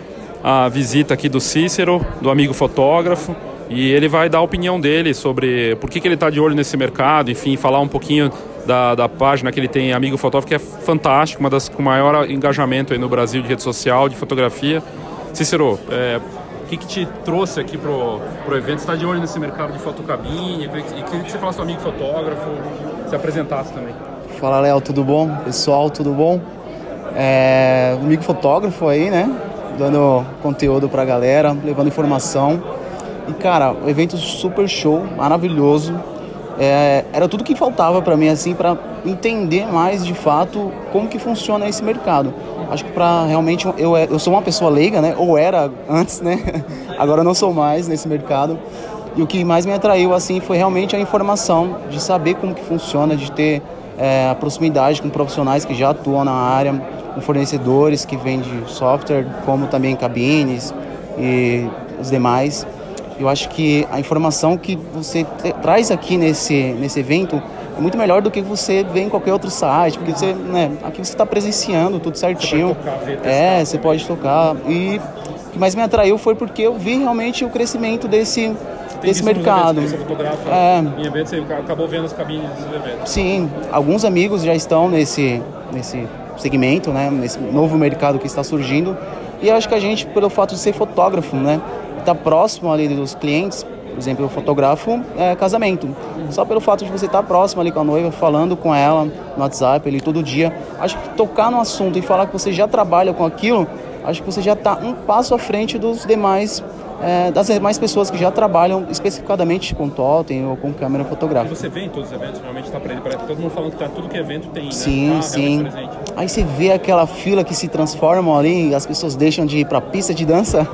a visita aqui do Cícero, do amigo fotógrafo, e ele vai dar a opinião dele sobre por que, que ele está de olho nesse mercado, enfim, falar um pouquinho da, da página que ele tem, Amigo Fotógrafo, que é fantástico, uma das com maior engajamento aí no Brasil de rede social, de fotografia. Cícero, é, o que, que te trouxe aqui pro, pro evento? Você está de olho nesse mercado de fotocabine? E queria que você falasse do amigo fotógrafo, se apresentasse também. Fala, Léo, tudo bom? Pessoal, tudo bom? É, amigo fotógrafo aí, né? Dando conteúdo pra galera, levando informação. E, cara, o evento super show, maravilhoso. É, era tudo que faltava para mim, assim, para entender mais de fato como que funciona esse mercado. Acho que para realmente eu, eu sou uma pessoa leiga, né? Ou era antes, né? Agora não sou mais nesse mercado. E o que mais me atraiu assim foi realmente a informação de saber como que funciona, de ter é, a proximidade com profissionais que já atuam na área, com fornecedores que vendem software, como também cabines e os demais. Eu acho que a informação que você traz aqui nesse, nesse evento é muito melhor do que você vê em qualquer outro site, porque você, né, aqui você está presenciando tudo certinho. Você tocar, é, você pode tocar. E o que mais me atraiu foi porque eu vi realmente o crescimento desse, desse mercado. Eventos, você é, em eventos, você acabou vendo as cabines dos eventos. Sim, alguns amigos já estão nesse, nesse segmento, né, nesse novo mercado que está surgindo. E acho que a gente, pelo fato de ser fotógrafo, né, tá próximo ali dos clientes, por exemplo, eu fotografo é, casamento. Só pelo fato de você estar próximo ali com a noiva, falando com ela no WhatsApp ali todo dia. Acho que tocar no assunto e falar que você já trabalha com aquilo, acho que você já está um passo à frente dos demais é, das demais pessoas que já trabalham especificadamente com totem ou com câmera E fotográfica. você vê em todos os eventos, realmente tá pra ele, todo mundo falando que tá tudo que evento tem, né? Sim, Tá sim. presente. Aí você vê aquela fila que se transforma ali, as pessoas deixam de ir para a pista de dança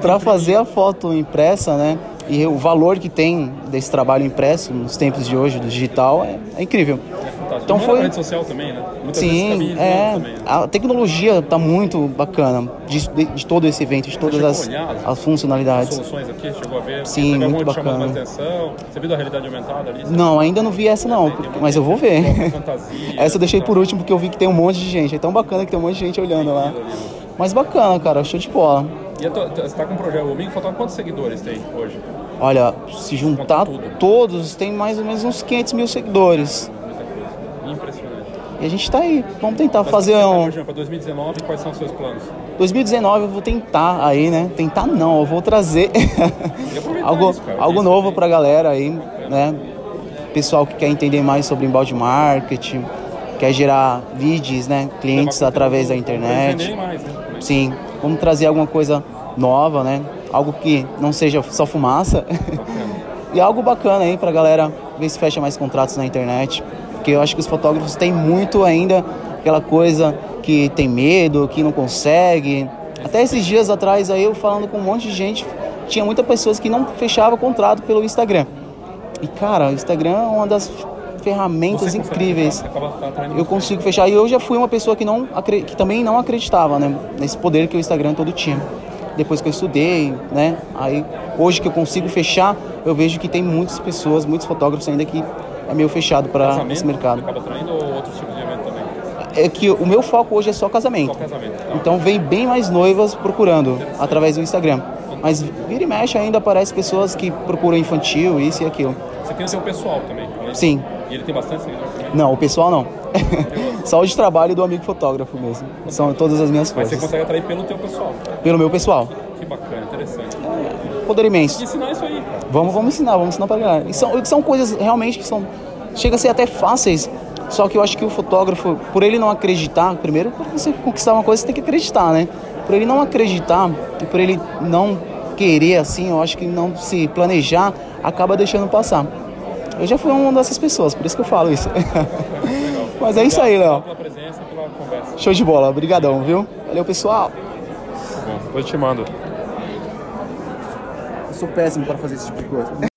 para fazer a foto impressa, né? E o valor que tem desse trabalho impresso nos tempos de hoje, do digital, é, é incrível. Fantástico. Então Não foi- na rede social também, né? Muitas Sim, é, também. né? a tecnologia está muito bacana de, de- de todo esse evento, de todas a as, olhar as funcionalidades. Soluções aqui, chegou a ver? Sim, alguma muito bacana. atenção? Você viu da realidade aumentada ali? Não, ainda não vi essa não, porque- mas eu vou ver. Fantasia. Essa eu deixei por último porque eu vi que tem um monte de gente. É tão bacana que tem um monte de gente olhando lá. Mas bacana, cara, show de bola. E a você tá com um projeto, o Amigo Fotógrafo, quantos seguidores tem hoje? Olha, se juntar todos, tem mais ou menos uns 500 mil seguidores. Impressionante. E a gente tá aí. Vamos tentar Mas fazer um. Para 2019, quais são os seus planos? 2019 eu vou tentar aí, né? Tentar não, eu vou trazer algo, isso, algo novo também. pra galera aí, né? Pessoal que quer entender mais sobre embalde marketing, quer gerar vídeos, né? Clientes Levar através da internet. mais, né? Sim, vamos trazer alguma coisa nova, né? Algo que não seja só fumaça. e algo bacana aí pra galera ver se fecha mais contratos na internet. Porque eu acho que os fotógrafos têm muito ainda aquela coisa que tem medo, que não consegue. Até esses dias atrás aí eu falando com um monte de gente, tinha muitas pessoas que não fechava contrato pelo Instagram. E cara, o Instagram é uma das ferramentas incríveis eu consigo fechar. E eu já fui uma pessoa que, não, que também não acreditava né, nesse poder que o Instagram todo tinha. Depois que eu estudei, né? Aí hoje que eu consigo fechar, eu vejo que tem muitas pessoas, muitos fotógrafos ainda que é meio fechado para esse mercado. Acaba atraindo ou outros tipos de evento também? É que o meu foco hoje é só casamento. Só casamento. Tá. Então vem bem mais noivas procurando através do Instagram. Mas vira e mexe ainda aparece pessoas que procuram infantil, isso e aquilo. Você tem o seu pessoal também, é isso? Sim. E ele tem bastante seguidores também? Não, o pessoal não. Só o de trabalho do amigo fotógrafo mesmo. São todas as minhas Mas você consegue atrair pelo teu pessoal. Pelo meu pessoal. Que bacana, interessante. Poder E imenso. ensinar isso aí, cara. Vamos, vamos ensinar, vamos ensinar pra galera. E são, são coisas realmente que são. Chega a ser até fáceis. Só que eu acho que o fotógrafo, por ele não acreditar, primeiro, para você conquistar uma coisa, você tem que acreditar, né? Por ele não acreditar e por ele não querer assim, eu acho que não se planejar, acaba deixando passar. Eu já fui uma dessas pessoas, por isso que eu falo isso. Mas é isso aí, Léo. Pela presença e pela conversa. Show de bola, obrigadão, viu? Valeu, pessoal. Bom, depois eu te mando. Eu sou péssimo para fazer esse tipo de coisa.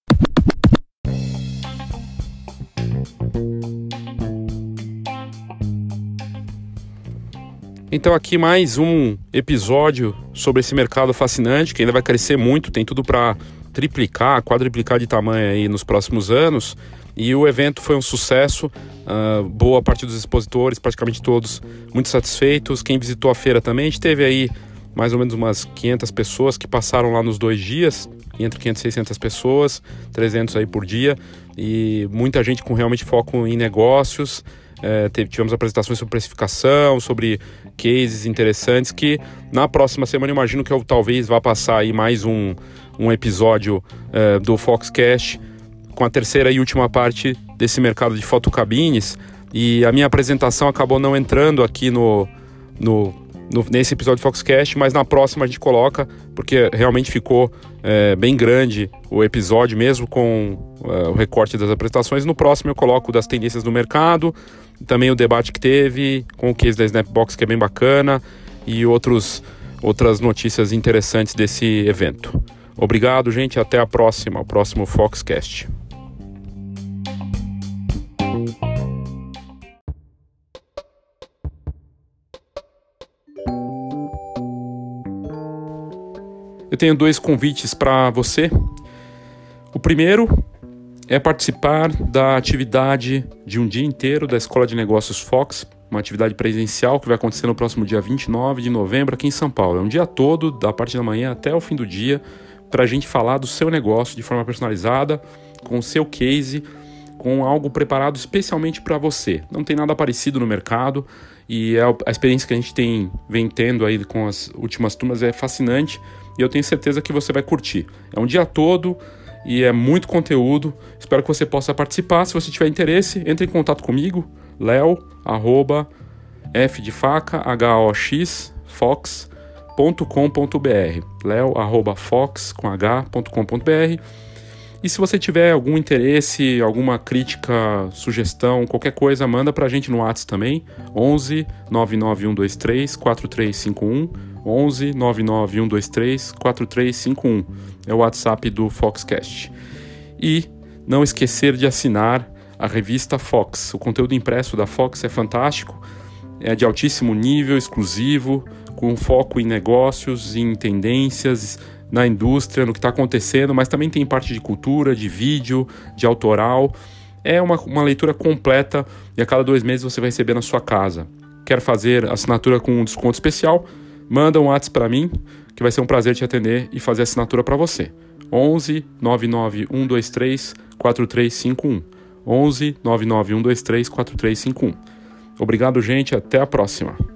Então aqui mais um episódio sobre esse mercado fascinante que ainda vai crescer muito, tem tudo para triplicar, quadriplicar de tamanho aí nos próximos anos. E o evento foi um sucesso, ah, boa parte dos expositores, praticamente todos, muito satisfeitos. Quem visitou a feira também, a gente teve aí mais ou menos umas 500 pessoas que passaram lá nos dois dias, entre 500 e 600 pessoas, 300 aí por dia, e muita gente com realmente foco em negócios. É, tivemos apresentações sobre precificação, sobre cases interessantes que na próxima semana imagino que eu talvez vá passar aí mais um, um episódio é, do Foxcast com a terceira e última parte desse mercado de fotocabines e a minha apresentação acabou não entrando aqui no, no, no- nesse episódio do Foxcast, mas na próxima a gente coloca, porque realmente ficou é, bem grande o episódio mesmo com é, o recorte das apresentações. No próximo eu coloco das tendências do mercado, também o debate que teve com o case da Snapbox que é bem bacana e outros, outras notícias interessantes desse evento. Obrigado, gente. Até a próxima, o próximo Foxcast. eu tenho dois convites para você. O primeiro é participar da atividade de um dia inteiro da Escola de Negócios Fox, uma atividade presencial que vai acontecer no próximo dia 29 de novembro aqui em São Paulo. É um dia todo, da parte da manhã até o fim do dia, para a gente falar do seu negócio de forma personalizada, com o seu case, com algo preparado especialmente para você. Não tem nada parecido no mercado e é a experiência que a gente tem vem tendo aí com as últimas turmas é fascinante e eu tenho certeza que você vai curtir. É um dia todo e é muito conteúdo. Espero que você possa participar. Se você tiver interesse, entre em contato comigo, leo, arroba, f de faca, h-o-x, fox, com h.com.br e se você tiver algum interesse, alguma crítica, sugestão, qualquer coisa, manda pra gente no WhatsApp também, 11 99123 4351, 11 99123 4351. É o WhatsApp do Foxcast. E não esquecer de assinar a revista Fox. O conteúdo impresso da Fox é fantástico, é de altíssimo nível, exclusivo, com foco em negócios, em tendências, na indústria, no que está acontecendo, mas também tem parte de cultura, de vídeo, de autoral. É uma, uma leitura completa e a cada dois meses você vai receber na sua casa. Quer fazer assinatura com um desconto especial? Manda um WhatsApp para mim, que vai ser um prazer te atender e fazer assinatura para você. 11 99 123 4351. 11 99 123 4351. Obrigado, gente. Até a próxima.